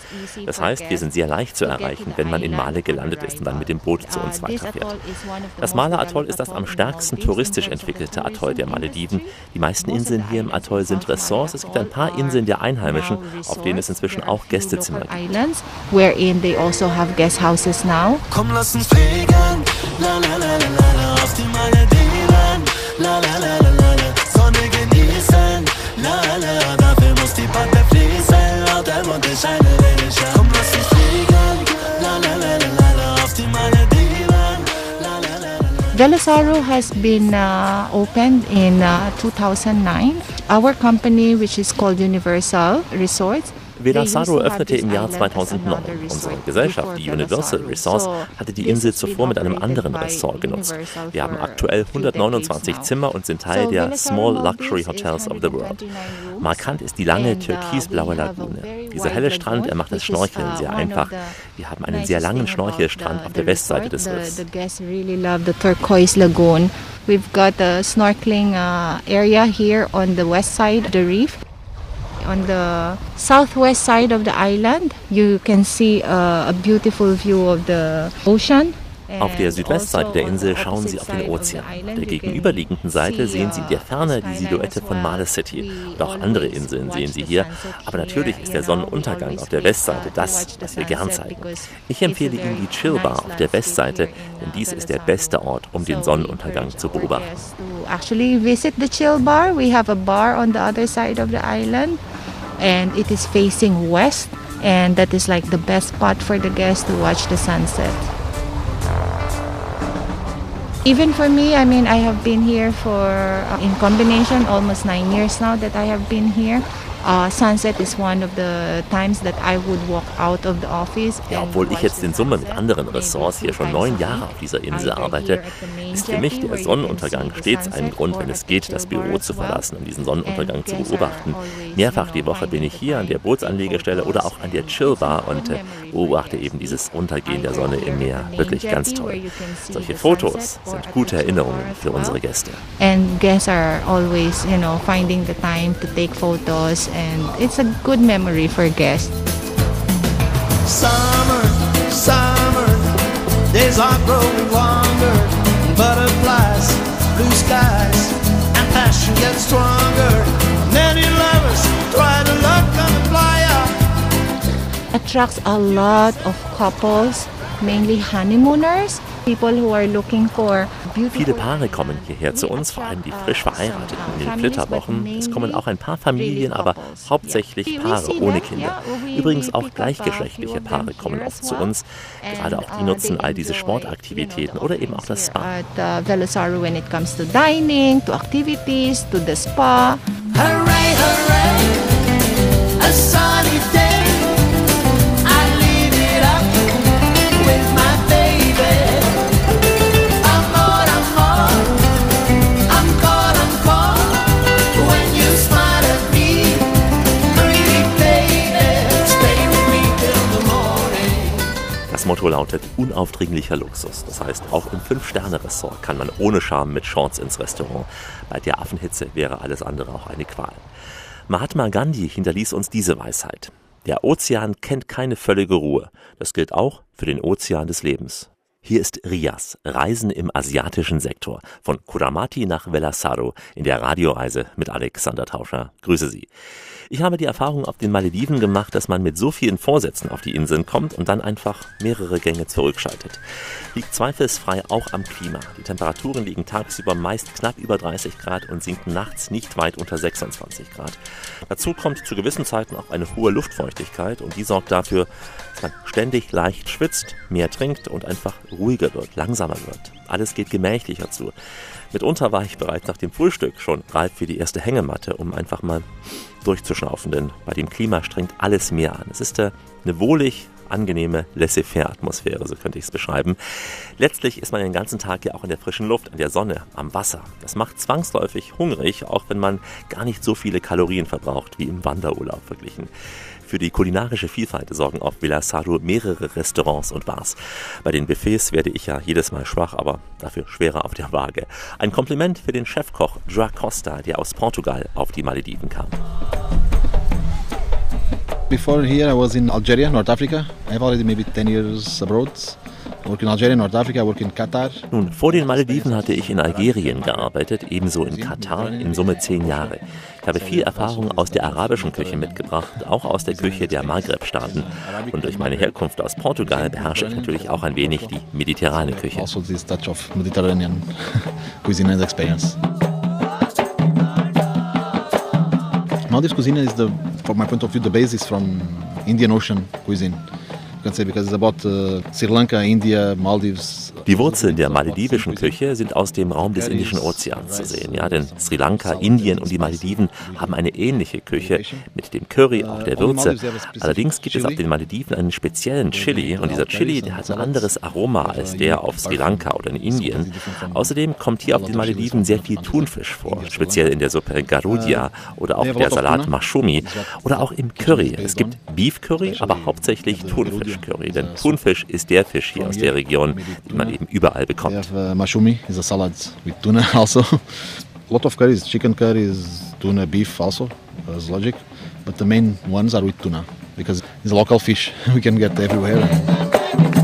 Das heißt, wir sind sehr leicht zu erreichen, wenn man in Male gelandet ist und dann mit dem Boot zu uns weiterfährt. Das Male-Atoll ist das am stärksten touristisch entwickelte Atoll der Malediven. Die meisten Inseln hier im Atoll sind Ressorts. Es gibt ein paar Inseln der Einheimischen, auf denen es inzwischen auch Gästezimmer gibt. Islands, wherein they also have guest houses now. Komm, lass uns fliegen. La la la la la auf die Malediven. La la la la la la Sonne genießen. La la dafür muss die fließen. Laut der Mond ist eine Rede Komm, lass uns fliegen. La la la la la la auf die Malediven. La la la la Velasaro has been uh, opened in uh, 2009. Our company, which is called Universal Resorts, Velasaro öffnete im Jahr 2009. Unsere Gesellschaft, die Universal Resource, hatte die Insel zuvor mit einem anderen Ressort genutzt. Wir haben aktuell 129 Zimmer und sind Teil der Small Luxury Hotels of the World. Markant ist die lange türkisblaue Lagune. Dieser helle Strand, er macht das Schnorcheln sehr einfach. Wir haben einen sehr langen Schnorchelstrand auf der Westseite des Riffs. We've got a snorkeling uh, area here on the west side of the reef. On the southwest side of the island, you can see uh, a beautiful view of the ocean. Auf der Südwestseite der Insel schauen Sie auf den Ozean. Auf der gegenüberliegenden Seite sehen Sie in der Ferne die Silhouette von Male City. Und auch andere Inseln sehen Sie hier. Aber natürlich ist der Sonnenuntergang auf der Westseite das, was wir gern zeigen. Ich empfehle Ihnen die Chill Bar auf der Westseite, denn dies ist der beste Ort, um den Sonnenuntergang zu beobachten. Actually visit the Chill Bar. We have a bar on the other side of the island and it is facing west and that is like the best spot for the guests to watch the sunset. Even for me, I mean, I have been here for, uh, in combination, almost nine years now that I have been here. Uh, sunset is one of the times that I would walk out of the office. Ja, obwohl ich jetzt in Summe mit anderen Ressorts hier schon neun Jahre auf dieser Insel arbeite, ist für mich der Sonnenuntergang stets ein Grund, wenn es geht, das Büro zu verlassen, um diesen Sonnenuntergang zu beobachten. Mehrfach die Woche bin ich hier an der Bootsanlegestelle oder auch an der Chill Bar und äh, beobachte eben dieses Untergehen der Sonne im Meer. Wirklich ganz toll. Solche Fotos sind gute Erinnerungen für unsere Gäste. And guests are always, you know, finding the time to take photos and it's a good memory for guests. Summer, summer, days are growing longer. Butterflies, blue skies, and passion gets stronger. Many lovers try to look on the flyer. Attracts a lot of couples, mainly honeymooners, people who are looking for Viele Paare kommen hierher zu uns, vor allem die frisch Verheirateten in den Flitterwochen. Es kommen auch ein paar Familien, aber hauptsächlich Paare ohne Kinder. Übrigens auch gleichgeschlechtliche Paare kommen oft zu uns. Gerade auch die nutzen all diese Sportaktivitäten oder eben auch das spa. Hooray, hooray, a sunny day. Motto lautet unaufdringlicher Luxus. Das heißt, auch im Fünf-Sterne-Ressort kann man ohne Scham mit Shorts ins Restaurant. Bei der Affenhitze wäre alles andere auch eine Qual. Mahatma Gandhi hinterließ uns diese Weisheit. Der Ozean kennt keine völlige Ruhe. Das gilt auch für den Ozean des Lebens. Hier ist Rias, Reisen im asiatischen Sektor, von Kuramati nach Velasaro in der Radioreise mit Alexander Tauscher. Grüße Sie. Ich habe die Erfahrung auf den Malediven gemacht, dass man mit so vielen Vorsätzen auf die Inseln kommt und dann einfach mehrere Gänge zurückschaltet. Liegt zweifelsfrei auch am Klima. Die Temperaturen liegen tagsüber meist knapp über 30 Grad und sinken nachts nicht weit unter 26 Grad. Dazu kommt zu gewissen Zeiten auch eine hohe Luftfeuchtigkeit und die sorgt dafür, dass man ständig leicht schwitzt, mehr trinkt und einfach ruhiger wird, langsamer wird. Alles geht gemächlicher zu. Mitunter war ich bereits nach dem Frühstück schon reif für die erste Hängematte, um einfach mal durchzuschnaufen, denn bei dem Klima strengt alles mehr an. Es ist eine wohlig angenehme Laissez-faire-Atmosphäre, so könnte ich es beschreiben. Letztlich ist man den ganzen Tag ja auch in der frischen Luft, in der Sonne, am Wasser. Das macht zwangsläufig hungrig, auch wenn man gar nicht so viele Kalorien verbraucht wie im Wanderurlaub verglichen. Für die kulinarische Vielfalt sorgen auf Villa Sado mehrere Restaurants und Bars. Bei den Buffets werde ich ja jedes Mal schwach, aber dafür schwerer auf der Waage. Ein Kompliment für den Chefkoch Joa Costa, der aus Portugal auf die Malediven kam. Before here, I was in Algeria, North Africa. I have already maybe 10 years abroad. In Algeria, North Africa, work in Qatar. Nun, vor den Malediven hatte ich in Algerien gearbeitet, ebenso in Katar, in Summe zehn Jahre. Ich habe viel Erfahrung aus der arabischen Küche mitgebracht, auch aus der Küche der Maghreb-Staaten. Und durch meine Herkunft aus Portugal beherrsche ich natürlich auch ein wenig die mediterrane Küche. Also this touch of Mediterranean cuisine and experience. Maldives cuisine is the, from my point of view, the basis from Indian Ocean cuisine. You can say because it's about uh, Sri Lanka, India, Maldives, Die Wurzeln der maledivischen Küche sind aus dem Raum des Indischen Ozeans zu sehen, ja, denn Sri Lanka, Indien und die Malediven haben eine ähnliche Küche mit dem Curry, auch der Würze. Allerdings gibt es auf den Malediven einen speziellen Chili und dieser Chili, hat ein anderes Aroma als der auf Sri Lanka oder in Indien. Außerdem kommt hier auf den Malediven sehr viel Thunfisch vor, speziell in der Suppe Garudia oder auch der Salat Mashumi oder auch im Curry. Es gibt Beef Curry, aber hauptsächlich Thunfisch Curry, denn Thunfisch ist der Fisch hier aus der Region, den man eben überall bekommt. We have uh, mashumi, is a salad with tuna also. a lot of curries, chicken curries, tuna, beef also, as logic. But the main ones are with tuna because it's a local fish we can get everywhere.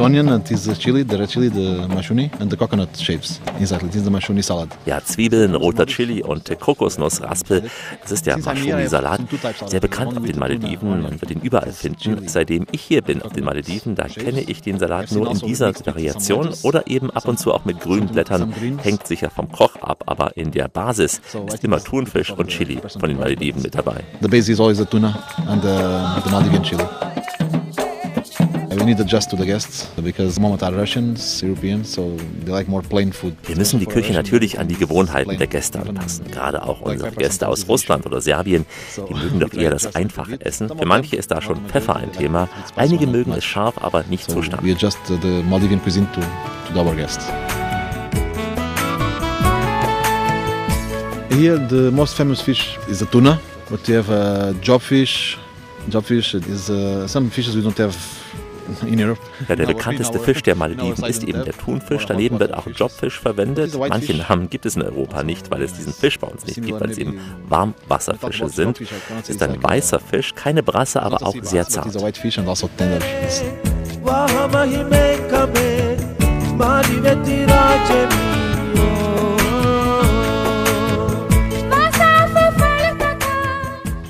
Uh, onion and is the chili, the red chili, the mashuni and the coconut shapes. Exactly, this is the mashuni salad. Ja, Zwiebeln, roter Chili und Kokosnussraspel. Das ist der Mashumi-Salat. Sehr bekannt auf den Malediven. Man wird ihn überall finden. Seitdem ich hier bin auf den Malediven, da kenne ich den Salat nur in dieser Variation oder eben ab und zu auch mit grünen Blättern. Hängt sicher vom Koch ab, aber in der Basis ist immer Thunfisch und Chili von den Malediven mit dabei. The base is always the tuna and the, the Maldivian chili. We need to adjust to the guests because moment are Russians, Europeans, so they like more plain food. Wir müssen die Küche natürlich an die Gewohnheiten der Gäste anpassen. Gerade auch unsere Gäste aus Russland oder Serbien, die mögen doch eher das einfache Essen. Für manche ist da schon Pfeffer ein Thema. Einige mögen es scharf, aber nicht zu stark. We adjust the Maldivian cuisine to, to our guests. Here, the most famous fish is the tuna, but we have uh, jobfish. Jobfish is uh, some fishes we don't have. Ja, der bekannteste Fisch der Malediven ist eben der Thunfisch. Daneben wird auch Jobfisch verwendet. Manche Namen gibt es in Europa nicht, weil es diesen Fisch bei uns nicht gibt, weil es eben Warmwasserfische sind. Es ist ein weißer Fisch, keine Brasse, aber auch sehr zart.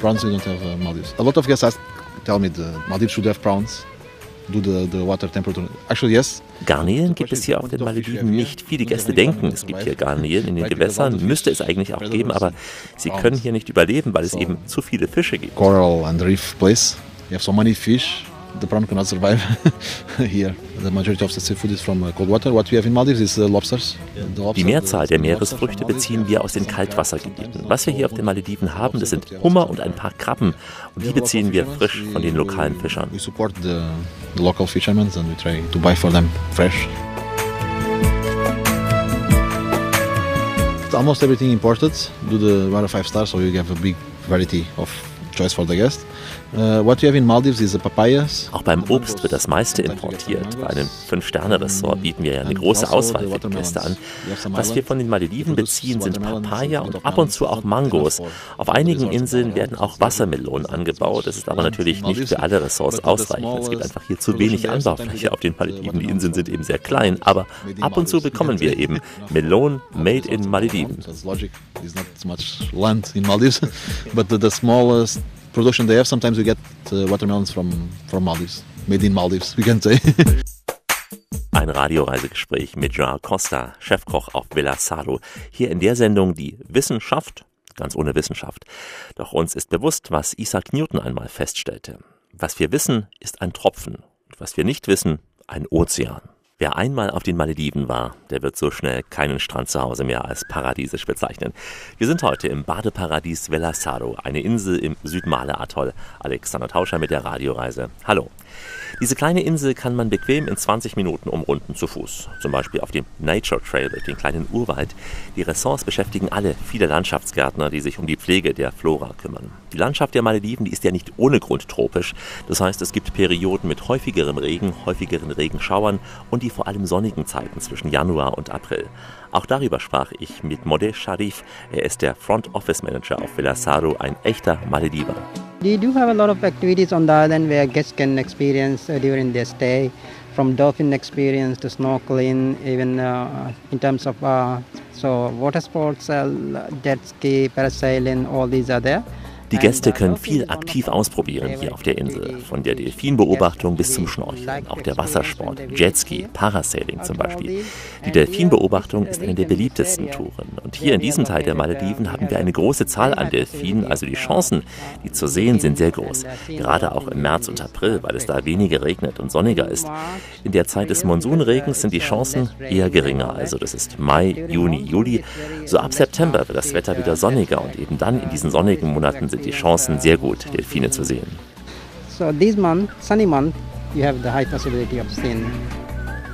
Prawns we don't have uh, Maldives. A lot of guests ask, tell me the Maldives should have prawns. Do the, the water temperature. Actually, yes. Garnelen gibt es hier auf den Malediven nicht. Viele Gäste denken, es gibt hier Garnelen in den Gewässern, müsste es eigentlich auch geben, aber sie können hier nicht überleben, weil es eben zu viele Fische gibt. Coral and reef place. You have so many fish. The prawn cannot survive here. The majority of the seafood is from uh, cold water. What we have in Maldives is uh, lobsters. Die Mehrzahl der Meeresfrüchte beziehen wir aus den Kaltwassergebieten. Was wir hier auf den Malediven haben, das sind Hummer und ein paar Krabben. Und die beziehen wir frisch von den lokalen Fischern. We support the, the local fishermen and we try to buy for them fresh. Almost everything imported. Do the one five stars, so you have a big variety of choice for the guest. What you have in Maldives is the papayas. Auch beim Obst wird das meiste importiert. Bei einem Fünf-Sterne-Ressort bieten wir ja eine große Auswahl für die Gäste an. Was wir von den Malediven beziehen, sind Papaya und ab und zu auch Mangos. Auf einigen Inseln werden auch Wassermelonen angebaut. Das ist aber natürlich nicht für alle Ressorts ausreichend. Es gibt einfach hier zu wenig Anbaufläche auf den Malediven. Die Inseln sind eben sehr klein, aber ab und zu bekommen wir eben Melonen made in Malediven. Production they sometimes we get uh, watermelons from, from Maldives, made in Maldives, we can say. Ein Radioreisegespräch mit Joao Costa, Chefkoch auf Villa Sado. Hier in der Sendung die Wissenschaft, ganz ohne Wissenschaft. Doch uns ist bewusst, was Isaac Newton einmal feststellte. Was wir wissen, ist ein Tropfen. Und was wir nicht wissen, ein Ozean. Wer einmal auf den Malediven war, der wird so schnell keinen Strand zu Hause mehr als paradiesisch bezeichnen. Wir sind heute im Badeparadies Velasado, eine Insel im Südmale-Atoll. Alexander Tauscher mit der Radioreise. Hallo. Diese kleine Insel kann man bequem in 20 Minuten umrunden zu Fuß. Zum Beispiel auf dem Nature Trail durch den kleinen Urwald. Die Ressorts beschäftigen alle viele Landschaftsgärtner, die sich um die Pflege der Flora kümmern. Die Landschaft der Malediven, die ist ja nicht ohne Grund tropisch. Das heißt, es gibt Perioden mit häufigeren Regen, häufigeren Regenschauern und die vor allem sonnigen Zeiten zwischen Januar und April. Auch darüber sprach ich mit Modeh Sharif. Er ist der Front Office Manager auf Velasado, ein echter Malediver. We do have a lot of activities on the island where guests can experience uh, during their stay, from dolphin experience to snorkeling, even uh, in terms of uh, so water sports, uh, jet ski, parasailing, all these are there. Die Gäste können viel aktiv ausprobieren hier auf der Insel, von der Delfinbeobachtung bis zum Schnorcheln, auch der Wassersport, Jetski, Parasailing zum Beispiel. Die Delfinbeobachtung ist eine der beliebtesten Touren und hier in diesem Teil der Malediven haben wir eine große Zahl an Delfinen, also die Chancen, die zu sehen, sind sehr groß. Gerade auch im März und April, weil es da weniger regnet und sonniger ist. In der Zeit des Monsunregens sind die Chancen eher geringer, also das ist Mai, Juni, Juli. So ab September wird das Wetter wieder sonniger und eben dann in diesen sonnigen Monaten sind die Chancen sehr gut, Delfine zu sehen. So this month, sunny month, you have the high possibility of seeing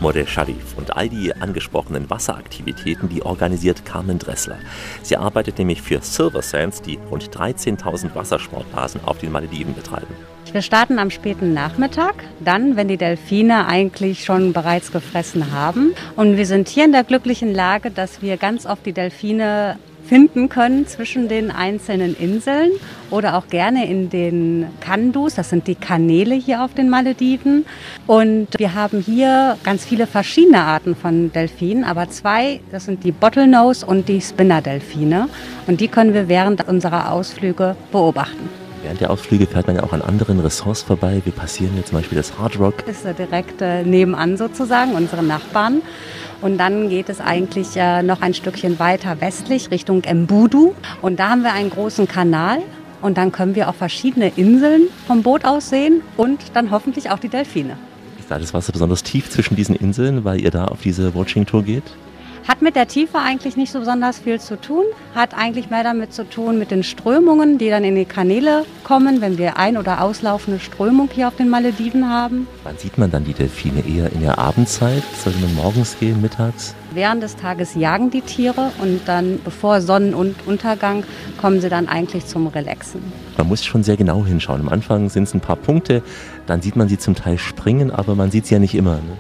Model Sharif und all die angesprochenen Wasseraktivitäten, die organisiert Carmen Dressler. Sie arbeitet nämlich für Silver Sands, die rund 13.000 Wassersportbasen auf den Malediven betreiben. Wir starten am späten Nachmittag, dann, wenn die Delfine eigentlich schon bereits gefressen haben. Und wir sind hier in der glücklichen Lage, dass wir ganz oft die Delfine finden können zwischen den einzelnen Inseln oder auch gerne in den Kandus, das sind die Kanäle hier auf den Malediven. Und wir haben hier ganz viele verschiedene Arten von Delfinen, aber zwei, das sind die Bottlenose und die Spinner-Delfine. Und die können wir während unserer Ausflüge beobachten. Während der Ausflüge fährt man ja auch an anderen Ressorts vorbei. Wir passieren hier zum Beispiel das Hard Rock. Das ist direkt äh, nebenan sozusagen, unsere Nachbarn. Und dann geht es eigentlich äh, noch ein Stückchen weiter westlich Richtung Embudu. Und da haben wir einen großen Kanal. Und dann können wir auch verschiedene Inseln vom Boot aus sehen und dann hoffentlich auch die Delfine. Ist da das Wasser besonders tief zwischen diesen Inseln, weil ihr da auf diese Watching-Tour geht? Hat mit der Tiefe eigentlich nicht so besonders viel zu tun, hat eigentlich mehr damit zu tun mit den Strömungen, die dann in die Kanäle kommen, wenn wir ein- oder auslaufende Strömung hier auf den Malediven haben. Wann sieht man dann die Delfine? Eher in der Abendzeit? Sollte man morgens gehen, mittags? Während des Tages jagen die Tiere und dann bevor Sonnenuntergang kommen sie dann eigentlich zum Relaxen. Man muss schon sehr genau hinschauen. Am Anfang sind es ein paar Punkte, dann sieht man sie zum Teil springen, aber man sieht sie ja nicht immer. Ne?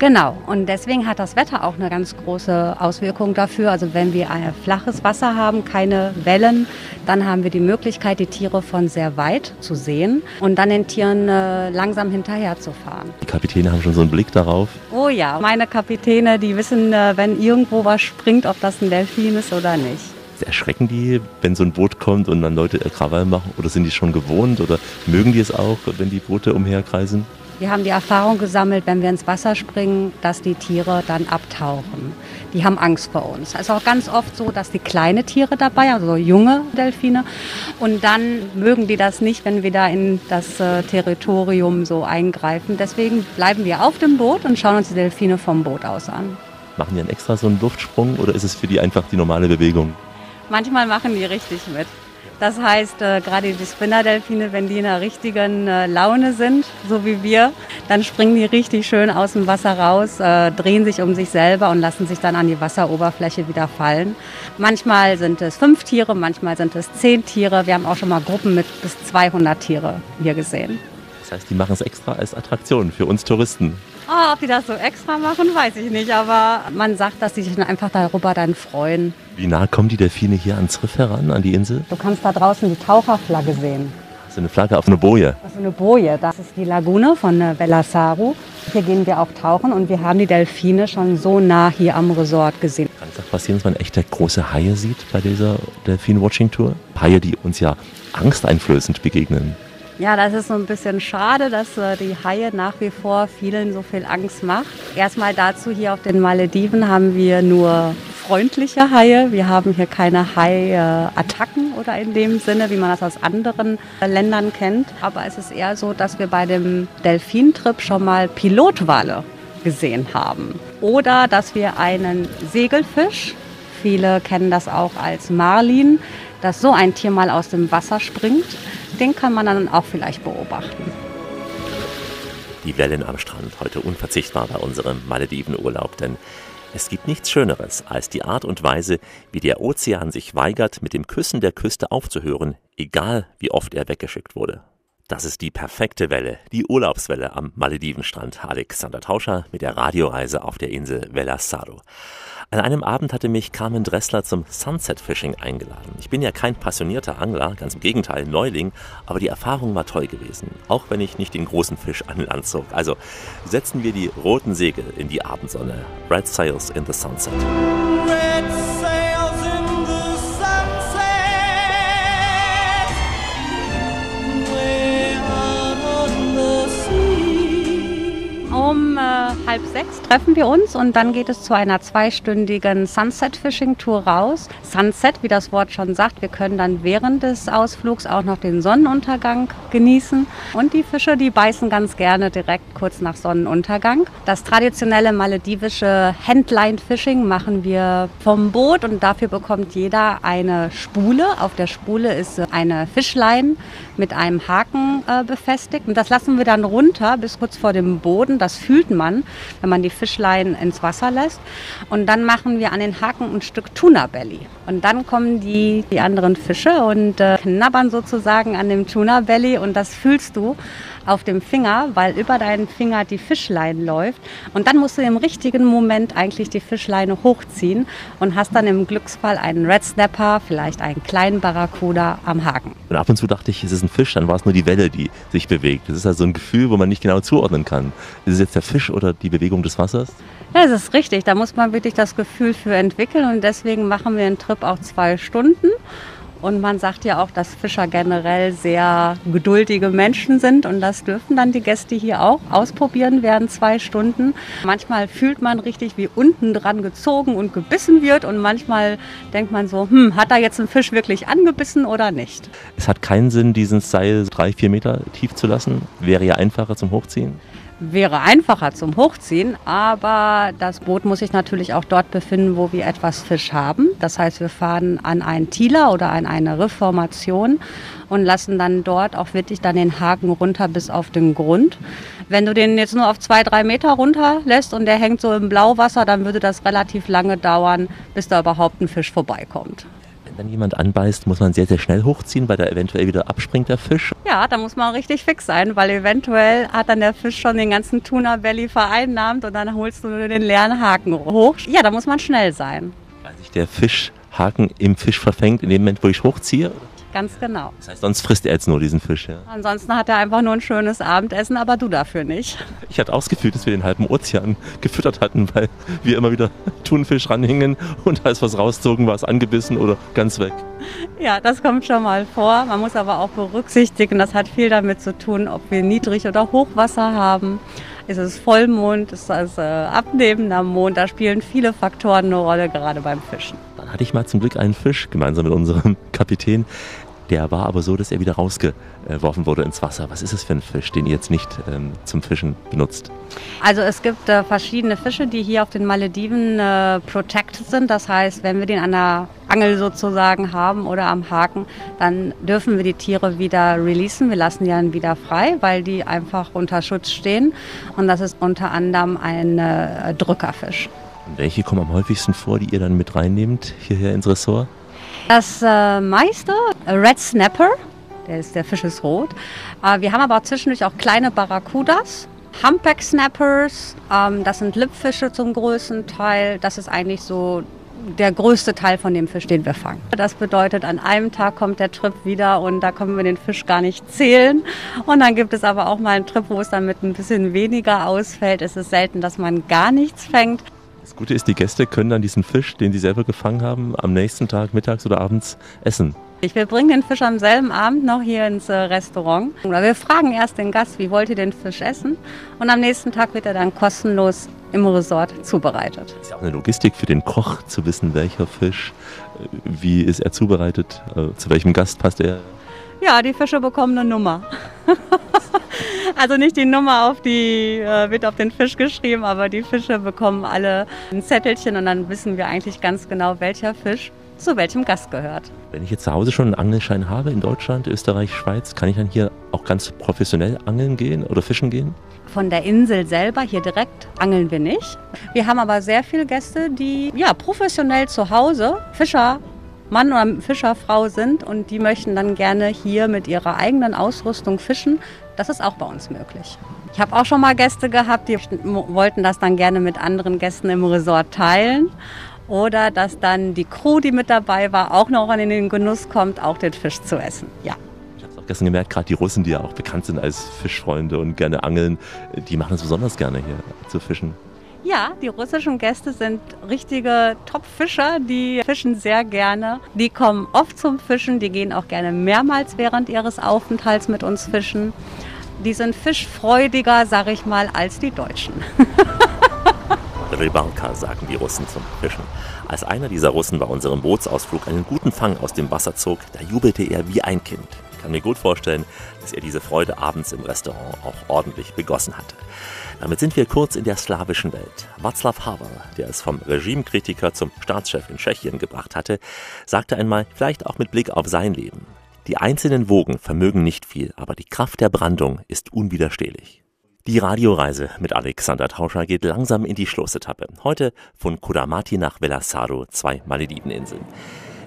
Genau, und deswegen hat das Wetter auch eine ganz große Auswirkung dafür. Also wenn wir ein flaches Wasser haben, keine Wellen, dann haben wir die Möglichkeit, die Tiere von sehr weit zu sehen und dann den Tieren äh, langsam hinterher zu fahren. Die Kapitäne haben schon so einen Blick darauf. Oh ja, meine Kapitäne, die wissen, äh, wenn irgendwo was springt, ob das ein Delfin ist oder nicht. Erschrecken die, wenn so ein Boot kommt und dann Leute Krawall machen? Oder sind die schon gewohnt? Oder mögen die es auch, wenn die Boote umherkreisen? Wir haben die Erfahrung gesammelt, wenn wir ins Wasser springen, dass die Tiere dann abtauchen. Die haben Angst vor uns. Es ist auch ganz oft so, dass die kleine Tiere dabei, also junge Delfine, und dann mögen die das nicht, wenn wir da in das äh, Territorium so eingreifen. Deswegen bleiben wir auf dem Boot und schauen uns die Delfine vom Boot aus an. Machen die dann extra so einen Luftsprung oder ist es für die einfach die normale Bewegung? Manchmal machen die richtig mit. Das heißt, äh, gerade die Spinnerdelfine, wenn die in einer richtigen äh, Laune sind, so wie wir, dann springen die richtig schön aus dem Wasser raus, äh, drehen sich um sich selber und lassen sich dann an die Wasseroberfläche wieder fallen. Manchmal sind es fünf Tiere, manchmal sind es zehn Tiere. Wir haben auch schon mal Gruppen mit bis 200 Tiere hier gesehen. Das heißt, die machen es extra als Attraktion für uns Touristen. Oh, ob die das so extra machen, weiß ich nicht, aber man sagt, dass sie sich einfach darüber dann freuen. Wie nah kommen die Delfine hier ans Riff heran, an die Insel? Du kannst da draußen die Taucherflagge sehen. Das ist eine Flagge auf eine Boje. Das ist eine Boje. Das ist die Lagune von äh, Bellasaru. Hier gehen wir auch tauchen und wir haben die Delfine schon so nah hier am Resort gesehen. Kann es auch passieren, dass man echte große Haie sieht bei dieser Delfin-Watching-Tour? Haie, die uns ja angsteinflößend begegnen. Ja, das ist so ein bisschen schade, dass äh, die Haie nach wie vor vielen so viel Angst macht. Erstmal dazu, hier auf den Malediven haben wir nur freundliche Haie. Wir haben hier keine Hai-Attacken oder in dem Sinne, wie man das aus anderen äh, Ländern kennt. Aber es ist eher so, dass wir bei dem Delfintrip schon mal Pilotwale gesehen haben. Oder dass wir einen Segelfisch, viele kennen das auch als Marlin, dass so ein Tier mal aus dem Wasser springt den kann man dann auch vielleicht beobachten. Die Wellen am Strand, heute unverzichtbar bei unserem Maledivenurlaub, denn es gibt nichts Schöneres als die Art und Weise, wie der Ozean sich weigert, mit dem Küssen der Küste aufzuhören, egal wie oft er weggeschickt wurde. Das ist die perfekte Welle, die Urlaubswelle am Maledivenstrand. Alexander Tauscher mit der Radioreise auf der Insel Velasado. An einem Abend hatte mich Carmen Dressler zum Sunset Fishing eingeladen. Ich bin ja kein passionierter Angler, ganz im Gegenteil, Neuling, aber die Erfahrung war toll gewesen, auch wenn ich nicht den großen Fisch an Land zog. Also setzen wir die roten Segel in die Abendsonne. Red Sails in the Sunset. Um äh, halb sechs treffen wir uns und dann geht es zu einer zweistündigen Sunset-Fishing-Tour raus. Sunset, wie das Wort schon sagt, wir können dann während des Ausflugs auch noch den Sonnenuntergang genießen. Und die Fische, die beißen ganz gerne direkt kurz nach Sonnenuntergang. Das traditionelle maledivische Handline-Fishing machen wir vom Boot und dafür bekommt jeder eine Spule. Auf der Spule ist eine Fischlein mit einem Haken äh, befestigt. Und das lassen wir dann runter bis kurz vor dem Boden. Das fühlt man, wenn man die Fischlein ins Wasser lässt. Und dann machen wir an den Haken ein Stück Tuna Belly. Und dann kommen die, die anderen Fische und äh, knabbern sozusagen an dem Tuna Belly. Und das fühlst du auf dem Finger, weil über deinen Finger die Fischleine läuft. Und dann musst du im richtigen Moment eigentlich die Fischleine hochziehen und hast dann im Glücksfall einen Red Snapper, vielleicht einen kleinen Barracuda am Haken. Und ab und zu dachte ich, es ist ein Fisch, dann war es nur die Welle, die sich bewegt. Das ist also ein Gefühl, wo man nicht genau zuordnen kann. Ist es jetzt der Fisch oder die Bewegung des Wassers? Ja, das ist richtig. Da muss man wirklich das Gefühl für entwickeln und deswegen machen wir den Trip auch zwei Stunden. Und man sagt ja auch, dass Fischer generell sehr geduldige Menschen sind und das dürfen dann die Gäste hier auch ausprobieren während zwei Stunden. Manchmal fühlt man richtig, wie unten dran gezogen und gebissen wird und manchmal denkt man so, hm, hat da jetzt ein Fisch wirklich angebissen oder nicht? Es hat keinen Sinn, diesen Seil drei, vier Meter tief zu lassen. Wäre ja einfacher zum Hochziehen wäre einfacher zum Hochziehen, aber das Boot muss sich natürlich auch dort befinden, wo wir etwas Fisch haben. Das heißt, wir fahren an einen Tieler oder an eine Riffformation und lassen dann dort auch wirklich dann den Haken runter bis auf den Grund. Wenn du den jetzt nur auf zwei, drei Meter runter lässt und der hängt so im Blauwasser, dann würde das relativ lange dauern, bis da überhaupt ein Fisch vorbeikommt. Wenn jemand anbeißt, muss man sehr, sehr schnell hochziehen, weil da eventuell wieder abspringt der Fisch. Ja, da muss man richtig fix sein, weil eventuell hat dann der Fisch schon den ganzen Tuna Belly vereinnahmt und dann holst du nur den leeren Haken hoch. Ja, da muss man schnell sein. Weil sich der Fischhaken im Fisch verfängt in dem Moment, wo ich hochziehe? Ganz genau. Das heißt, sonst frisst er jetzt nur diesen Fisch, ja? Ansonsten hat er einfach nur ein schönes Abendessen, aber du dafür nicht. Ich hatte auch das Gefühl, dass wir den halben Ozean gefüttert hatten, weil wir immer wieder Thunfisch ranhingen und als was rauszogen, war es angebissen oder ganz weg. Ja, das kommt schon mal vor. Man muss aber auch berücksichtigen, das hat viel damit zu tun, ob wir Niedrig- oder Hochwasser haben. Ist es Vollmond, ist es äh, abnehmender Mond? Da spielen viele Faktoren eine Rolle, gerade beim Fischen. Dann hatte ich mal zum Glück einen Fisch gemeinsam mit unserem Kapitän. Der war aber so, dass er wieder rausgeworfen wurde ins Wasser. Was ist es für ein Fisch, den ihr jetzt nicht ähm, zum Fischen benutzt? Also es gibt äh, verschiedene Fische, die hier auf den Malediven äh, protected sind. Das heißt, wenn wir den an der Angel sozusagen haben oder am Haken, dann dürfen wir die Tiere wieder releasen. Wir lassen die dann wieder frei, weil die einfach unter Schutz stehen. Und das ist unter anderem ein äh, Drückerfisch. Und welche kommen am häufigsten vor, die ihr dann mit reinnehmt hierher ins Ressort? Das äh, meiste, Red Snapper, der, ist, der Fisch ist rot. Äh, wir haben aber zwischendurch auch kleine Barracudas, Humpback Snappers, ähm, das sind Lippfische zum größten Teil. Das ist eigentlich so der größte Teil von dem Fisch, den wir fangen. Das bedeutet, an einem Tag kommt der Trip wieder und da können wir den Fisch gar nicht zählen. Und dann gibt es aber auch mal einen Trip, wo es dann mit ein bisschen weniger ausfällt. Es ist selten, dass man gar nichts fängt. Gute ist, die Gäste können dann diesen Fisch, den sie selber gefangen haben, am nächsten Tag, mittags oder abends essen. Wir bringen den Fisch am selben Abend noch hier ins äh, Restaurant. Wir fragen erst den Gast, wie wollt ihr den Fisch essen? Und am nächsten Tag wird er dann kostenlos im Resort zubereitet. Ist ja auch eine Logistik für den Koch, zu wissen, welcher Fisch, äh, wie ist er zubereitet, äh, zu welchem Gast passt er. Ja, die Fische bekommen eine Nummer. also nicht die Nummer auf die, äh, wird auf den Fisch geschrieben, aber die Fische bekommen alle ein Zettelchen und dann wissen wir eigentlich ganz genau, welcher Fisch zu welchem Gast gehört. Wenn ich jetzt zu Hause schon einen Angelschein habe in Deutschland, Österreich, Schweiz, kann ich dann hier auch ganz professionell angeln gehen oder fischen gehen? Von der Insel selber hier direkt angeln wir nicht. Wir haben aber sehr viele Gäste, die ja professionell zu Hause Fischer Mann oder Fischerfrau sind und die möchten dann gerne hier mit ihrer eigenen Ausrüstung fischen. Das ist auch bei uns möglich. Ich habe auch schon mal Gäste gehabt, die wollten das dann gerne mit anderen Gästen im Resort teilen. Oder dass dann die Crew, die mit dabei war, auch noch in den Genuss kommt, auch den Fisch zu essen. Ja. Ich habe es auch gestern gemerkt, gerade die Russen, die ja auch bekannt sind als Fischfreunde und gerne angeln, die machen es besonders gerne hier zu fischen. Ja, die russischen Gäste sind richtige Top-Fischer, die fischen sehr gerne. Die kommen oft zum Fischen, die gehen auch gerne mehrmals während ihres Aufenthalts mit uns fischen. die sind fischfreudiger, sag ich mal, als die Deutschen. Rybalka, sagen die Russen zum Fischen. Als einer dieser Russen bei unserem Bootsausflug einen guten Fang aus dem Wasser zog, da jubelte er wie ein Kind. Ich kann mir gut vorstellen, dass er diese Freude abends im Restaurant auch ordentlich begossen hatte. Damit sind wir kurz in der slawischen Welt. Václav Havel, der es vom Regimekritiker zum Staatschef in Tschechien gebracht hatte, sagte einmal, vielleicht auch mit Blick auf sein Leben, die einzelnen Wogen vermögen nicht viel, aber die Kraft der Brandung ist unwiderstehlich. Die Radioreise mit Alexander Tauscher geht langsam in die Schlussetappe. Heute von Kudamati nach Velasaro, zwei Malediveninseln.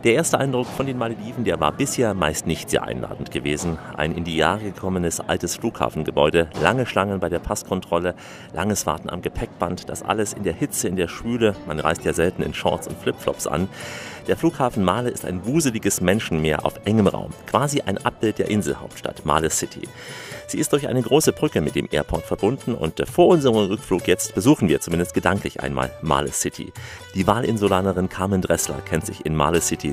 Der erste Eindruck von den Malediven, der war bisher meist nicht sehr einladend gewesen. Ein in die Jahre gekommenes altes Flughafengebäude, lange Schlangen bei der Passkontrolle, langes Warten am Gepäckband, das alles in der Hitze, in der Schwüle, man reist ja selten in Shorts und Flipflops an. Der Flughafen Male ist ein wuseliges Menschenmeer auf engem Raum, quasi ein Abbild der Inselhauptstadt Male City. Sie ist durch eine große Brücke mit dem Airport verbunden und vor unserem Rückflug jetzt besuchen wir zumindest gedanklich einmal Male City. Die Wahlinsulanerin Carmen Dressler kennt sich in Male City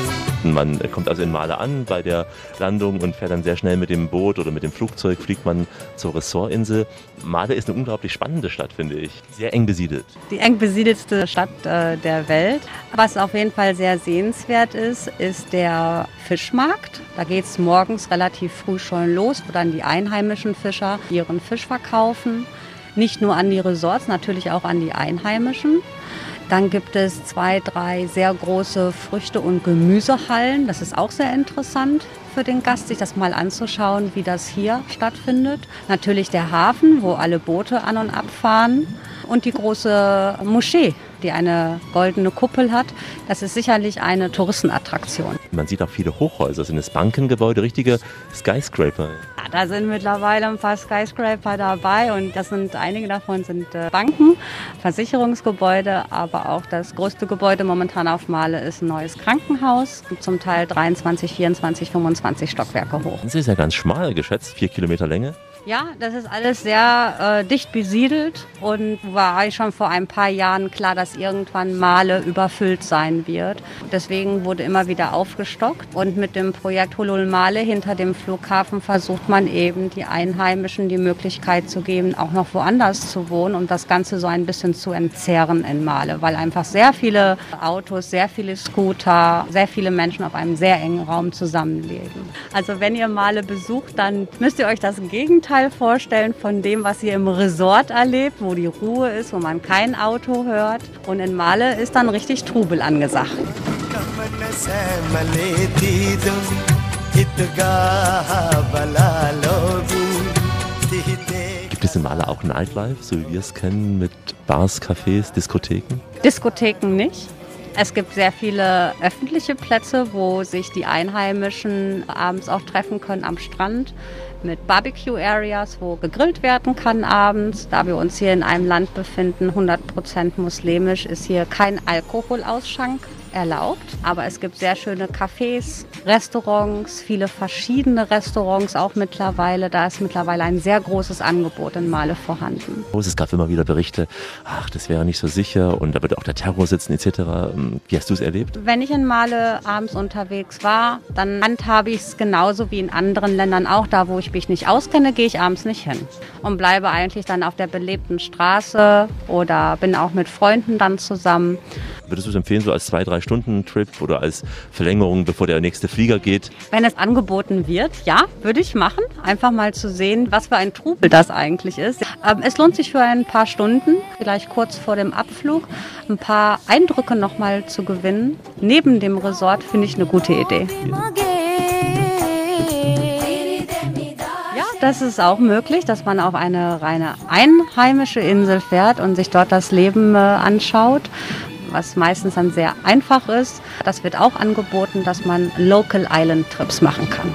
Man kommt also in Male an bei der Landung und fährt dann sehr schnell mit dem Boot oder mit dem Flugzeug, fliegt man zur Ressortinsel. Male ist eine unglaublich spannende Stadt, finde ich. Sehr eng besiedelt. Die eng besiedelste Stadt äh, der Welt. Was auf jeden Fall sehr sehenswert ist, ist der Fischmarkt. Da geht es morgens relativ früh schon los, wo dann die einheimischen Fischer ihren Fisch verkaufen. Nicht nur an die Resorts, natürlich auch an die Einheimischen. Dann gibt es zwei, drei sehr große Früchte- und Gemüsehallen. Das ist auch sehr interessant für den Gast, sich das mal anzuschauen, wie das hier stattfindet. Natürlich der Hafen, wo alle Boote an und abfahren. Und die große Moschee, die eine goldene Kuppel hat. Das ist sicherlich eine Touristenattraktion. Man sieht auch viele Hochhäuser. Sind es Bankengebäude, richtige Skyscraper? Ja, da sind mittlerweile ein paar Skyscraper dabei und das sind einige davon sind äh, Banken, Versicherungsgebäude, aber auch das größte Gebäude momentan auf Male ist ein neues Krankenhaus, zum Teil 23, 24, 25 Stockwerke hoch. Das ist ja ganz schmal geschätzt, vier Kilometer Länge. Ja, das ist alles sehr äh, dicht besiedelt und war schon vor ein paar Jahren klar, dass irgendwann Male überfüllt sein wird. Deswegen wurde immer wieder aufgestockt und mit dem Projekt Hulul Male hinter dem Flughafen versucht man eben die Einheimischen die Möglichkeit zu geben, auch noch woanders zu wohnen und das Ganze so ein bisschen zu entzerren in Male, weil einfach sehr viele Autos, sehr viele Scooter, sehr viele Menschen auf einem sehr engen Raum zusammenleben. Also wenn ihr Male besucht, dann müsst ihr euch das Gegenteil Gegenteil vorstellen von dem, was ihr im Resort erlebt, wo die Ruhe ist, wo man kein Auto hört. Und in Male ist dann richtig Trubel angesagt. Gibt es in Male auch Nightlife, so wie wir es kennen, mit Bars, Cafés, Diskotheken? Diskotheken nicht. Es gibt sehr viele öffentliche Plätze, wo sich die Einheimischen abends auch treffen können am Strand mit Barbecue-Areas, wo gegrillt werden kann abends. Da wir uns hier in einem Land befinden, 100% muslimisch, ist hier kein Alkoholausschank erlaubt. Aber es gibt sehr schöne Cafés, Restaurants, viele verschiedene Restaurants auch mittlerweile. Da ist mittlerweile ein sehr großes Angebot in Male vorhanden. Es gab immer wieder Berichte, ach, das wäre nicht so sicher und da würde auch der Terror sitzen etc. Wie hast du es erlebt? Wenn ich in Male abends unterwegs war, dann handhabe ich es genauso wie in anderen Ländern auch. Da, wo ich mich nicht auskenne, gehe ich abends nicht hin und bleibe eigentlich dann auf der belebten Straße oder bin auch mit Freunden dann zusammen. Würdest du es empfehlen, so als zwei, drei Stunden Trip oder als Verlängerung, bevor der nächste Flieger geht? Wenn es angeboten wird, ja, würde ich machen. Einfach mal zu sehen, was für ein Trubel das eigentlich ist. Ähm, es lohnt sich für ein paar Stunden, vielleicht kurz vor dem Abflug, ein paar Eindrücke nochmal zu gewinnen. Neben dem Resort finde ich eine gute Idee. Ja, das ist auch möglich, dass man auf eine reine einheimische Insel fährt und sich dort das Leben äh, anschaut was meistens dann sehr einfach ist. Das wird auch angeboten, dass man Local Island Trips machen kann.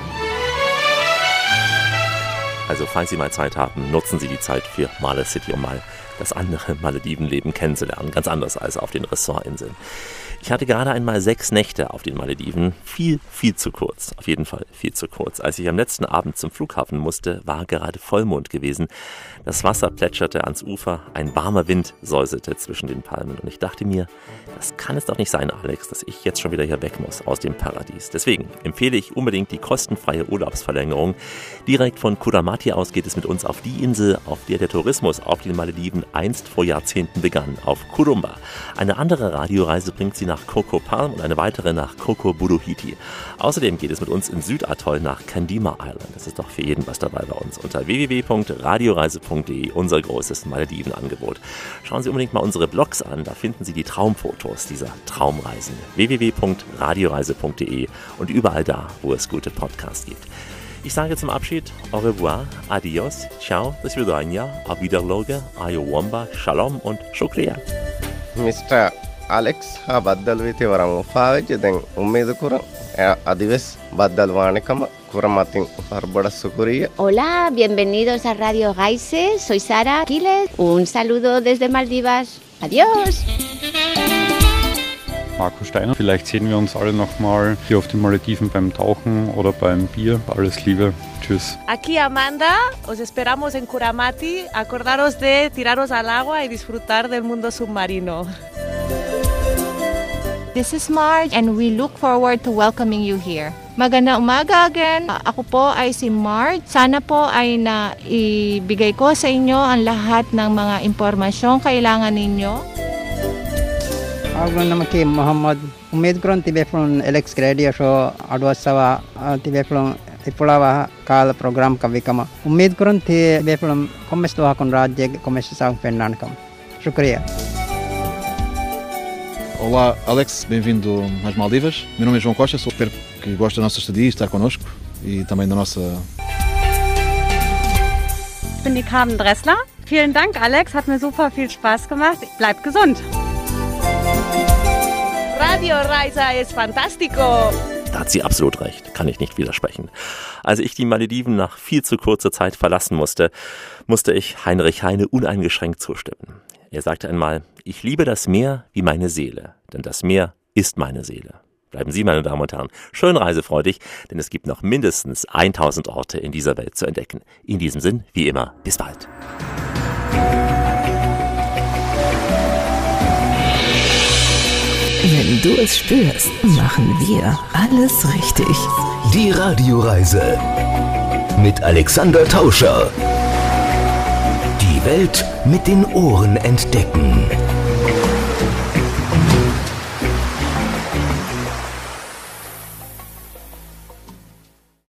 Also falls Sie mal Zeit haben, nutzen Sie die Zeit für Male City, um mal das andere Maledivenleben kennenzulernen. Ganz anders als auf den Ressortinseln. Ich hatte gerade einmal sechs Nächte auf den Malediven. Viel, viel zu kurz. Auf jeden Fall viel zu kurz. Als ich am letzten Abend zum Flughafen musste, war gerade Vollmond gewesen. Das Wasser plätscherte ans Ufer, ein warmer Wind säuselte zwischen den Palmen und ich dachte mir, das kann es doch nicht sein, Alex, dass ich jetzt schon wieder hier weg muss aus dem Paradies. Deswegen empfehle ich unbedingt die kostenfreie Urlaubsverlängerung. Direkt von Kuramati aus geht es mit uns auf die Insel, auf der der Tourismus auf den Malediven einst vor Jahrzehnten begann, auf Kurumba. Eine andere Radioreise bringt sie nach nach Koko Palm und eine weitere nach Koko Buruhiti. Außerdem geht es mit uns im Südatoll nach Kandima Island. Das ist doch für jeden was dabei bei uns unter www.radioreise.de, unser großes Malediven-Angebot. Schauen Sie unbedingt mal unsere Blogs an, da finden Sie die Traumfotos dieser Traumreisen. www.radioreise.de und überall da, wo es gute Podcasts gibt. Ich sage zum Abschied au revoir, adios, ciao, das Vidania, a Wiederloge, Ayowomba, Shalom und Shukriya. Mr. Alex හා බද්දල් විතේ වරම් උපාවෙච්ච දැන් උම්මේද කුරන් අදිවෙස් බද්දල් වානකම කුරමතින් පර්බඩ සුකුරිය Hola, bienvenidos a Radio Raise. Soy Sara Quiles. Un saludo desde Maldivas. Adiós. Marco Steiner. Vielleicht sehen wir uns alle nochmal hier auf den Malediven beim Tauchen oder beim Bier. Alles Liebe. Tschüss. Aquí Amanda, os esperamos en Curamati. Acordaros de tiraros al agua y disfrutar del mundo submarino. This is Marge and we look forward to welcoming you here. Maganda umaga again. Uh, ako po ay si Marge. Sana po ay naibigay ko sa inyo ang lahat ng mga impormasyong kailangan ninyo. Ako naman kay Muhammad. Umid ko tibe from Alex Radio Show. Adwas sa ah, tibe from ಇಪ್ಪಳವ ಕಾಲ ಪ್ರೋಗ್ರಾಮ್ ಕವಿಕಮ ಉಮ್ಮೀದ್ ಕುರಂತಿ ಬೇಫಲಂ ಕೊಮ್ಮೆಸ್ ದುಹಾಕೊಂಡು ರಾಜ್ಯ ಕೊಮ್ಮೆಸ್ ಸಾಂಗ್ ಪೆನ್ನಾಣಕಂ ಶುಕ್ರಿಯಾ Olá, Alex, bem-vindo às Maldivas. Meu nome é João Costa, sou espero que goste da nossa estadia e estar connosco e também da nossa. Ich bin die Carmen Dressler. Vielen Dank, Alex. Hat mir super viel Spaß gemacht. Bleib gesund. Radio Reisa es fantástico. Da hat sie absolut recht, kann ich nicht widersprechen. Als ich die Malediven nach viel zu kurzer Zeit verlassen musste, musste ich Heinrich Heine uneingeschränkt zustimmen. Er sagte einmal, ich liebe das Meer wie meine Seele, denn das Meer ist meine Seele. Bleiben Sie, meine Damen und Herren, schön reisefreudig, denn es gibt noch mindestens 1000 Orte in dieser Welt zu entdecken. In diesem Sinn, wie immer, bis bald. Wenn du es spürst, machen wir alles richtig. Die Radioreise mit Alexander Tauscher. Welt mit den Ohren entdecken.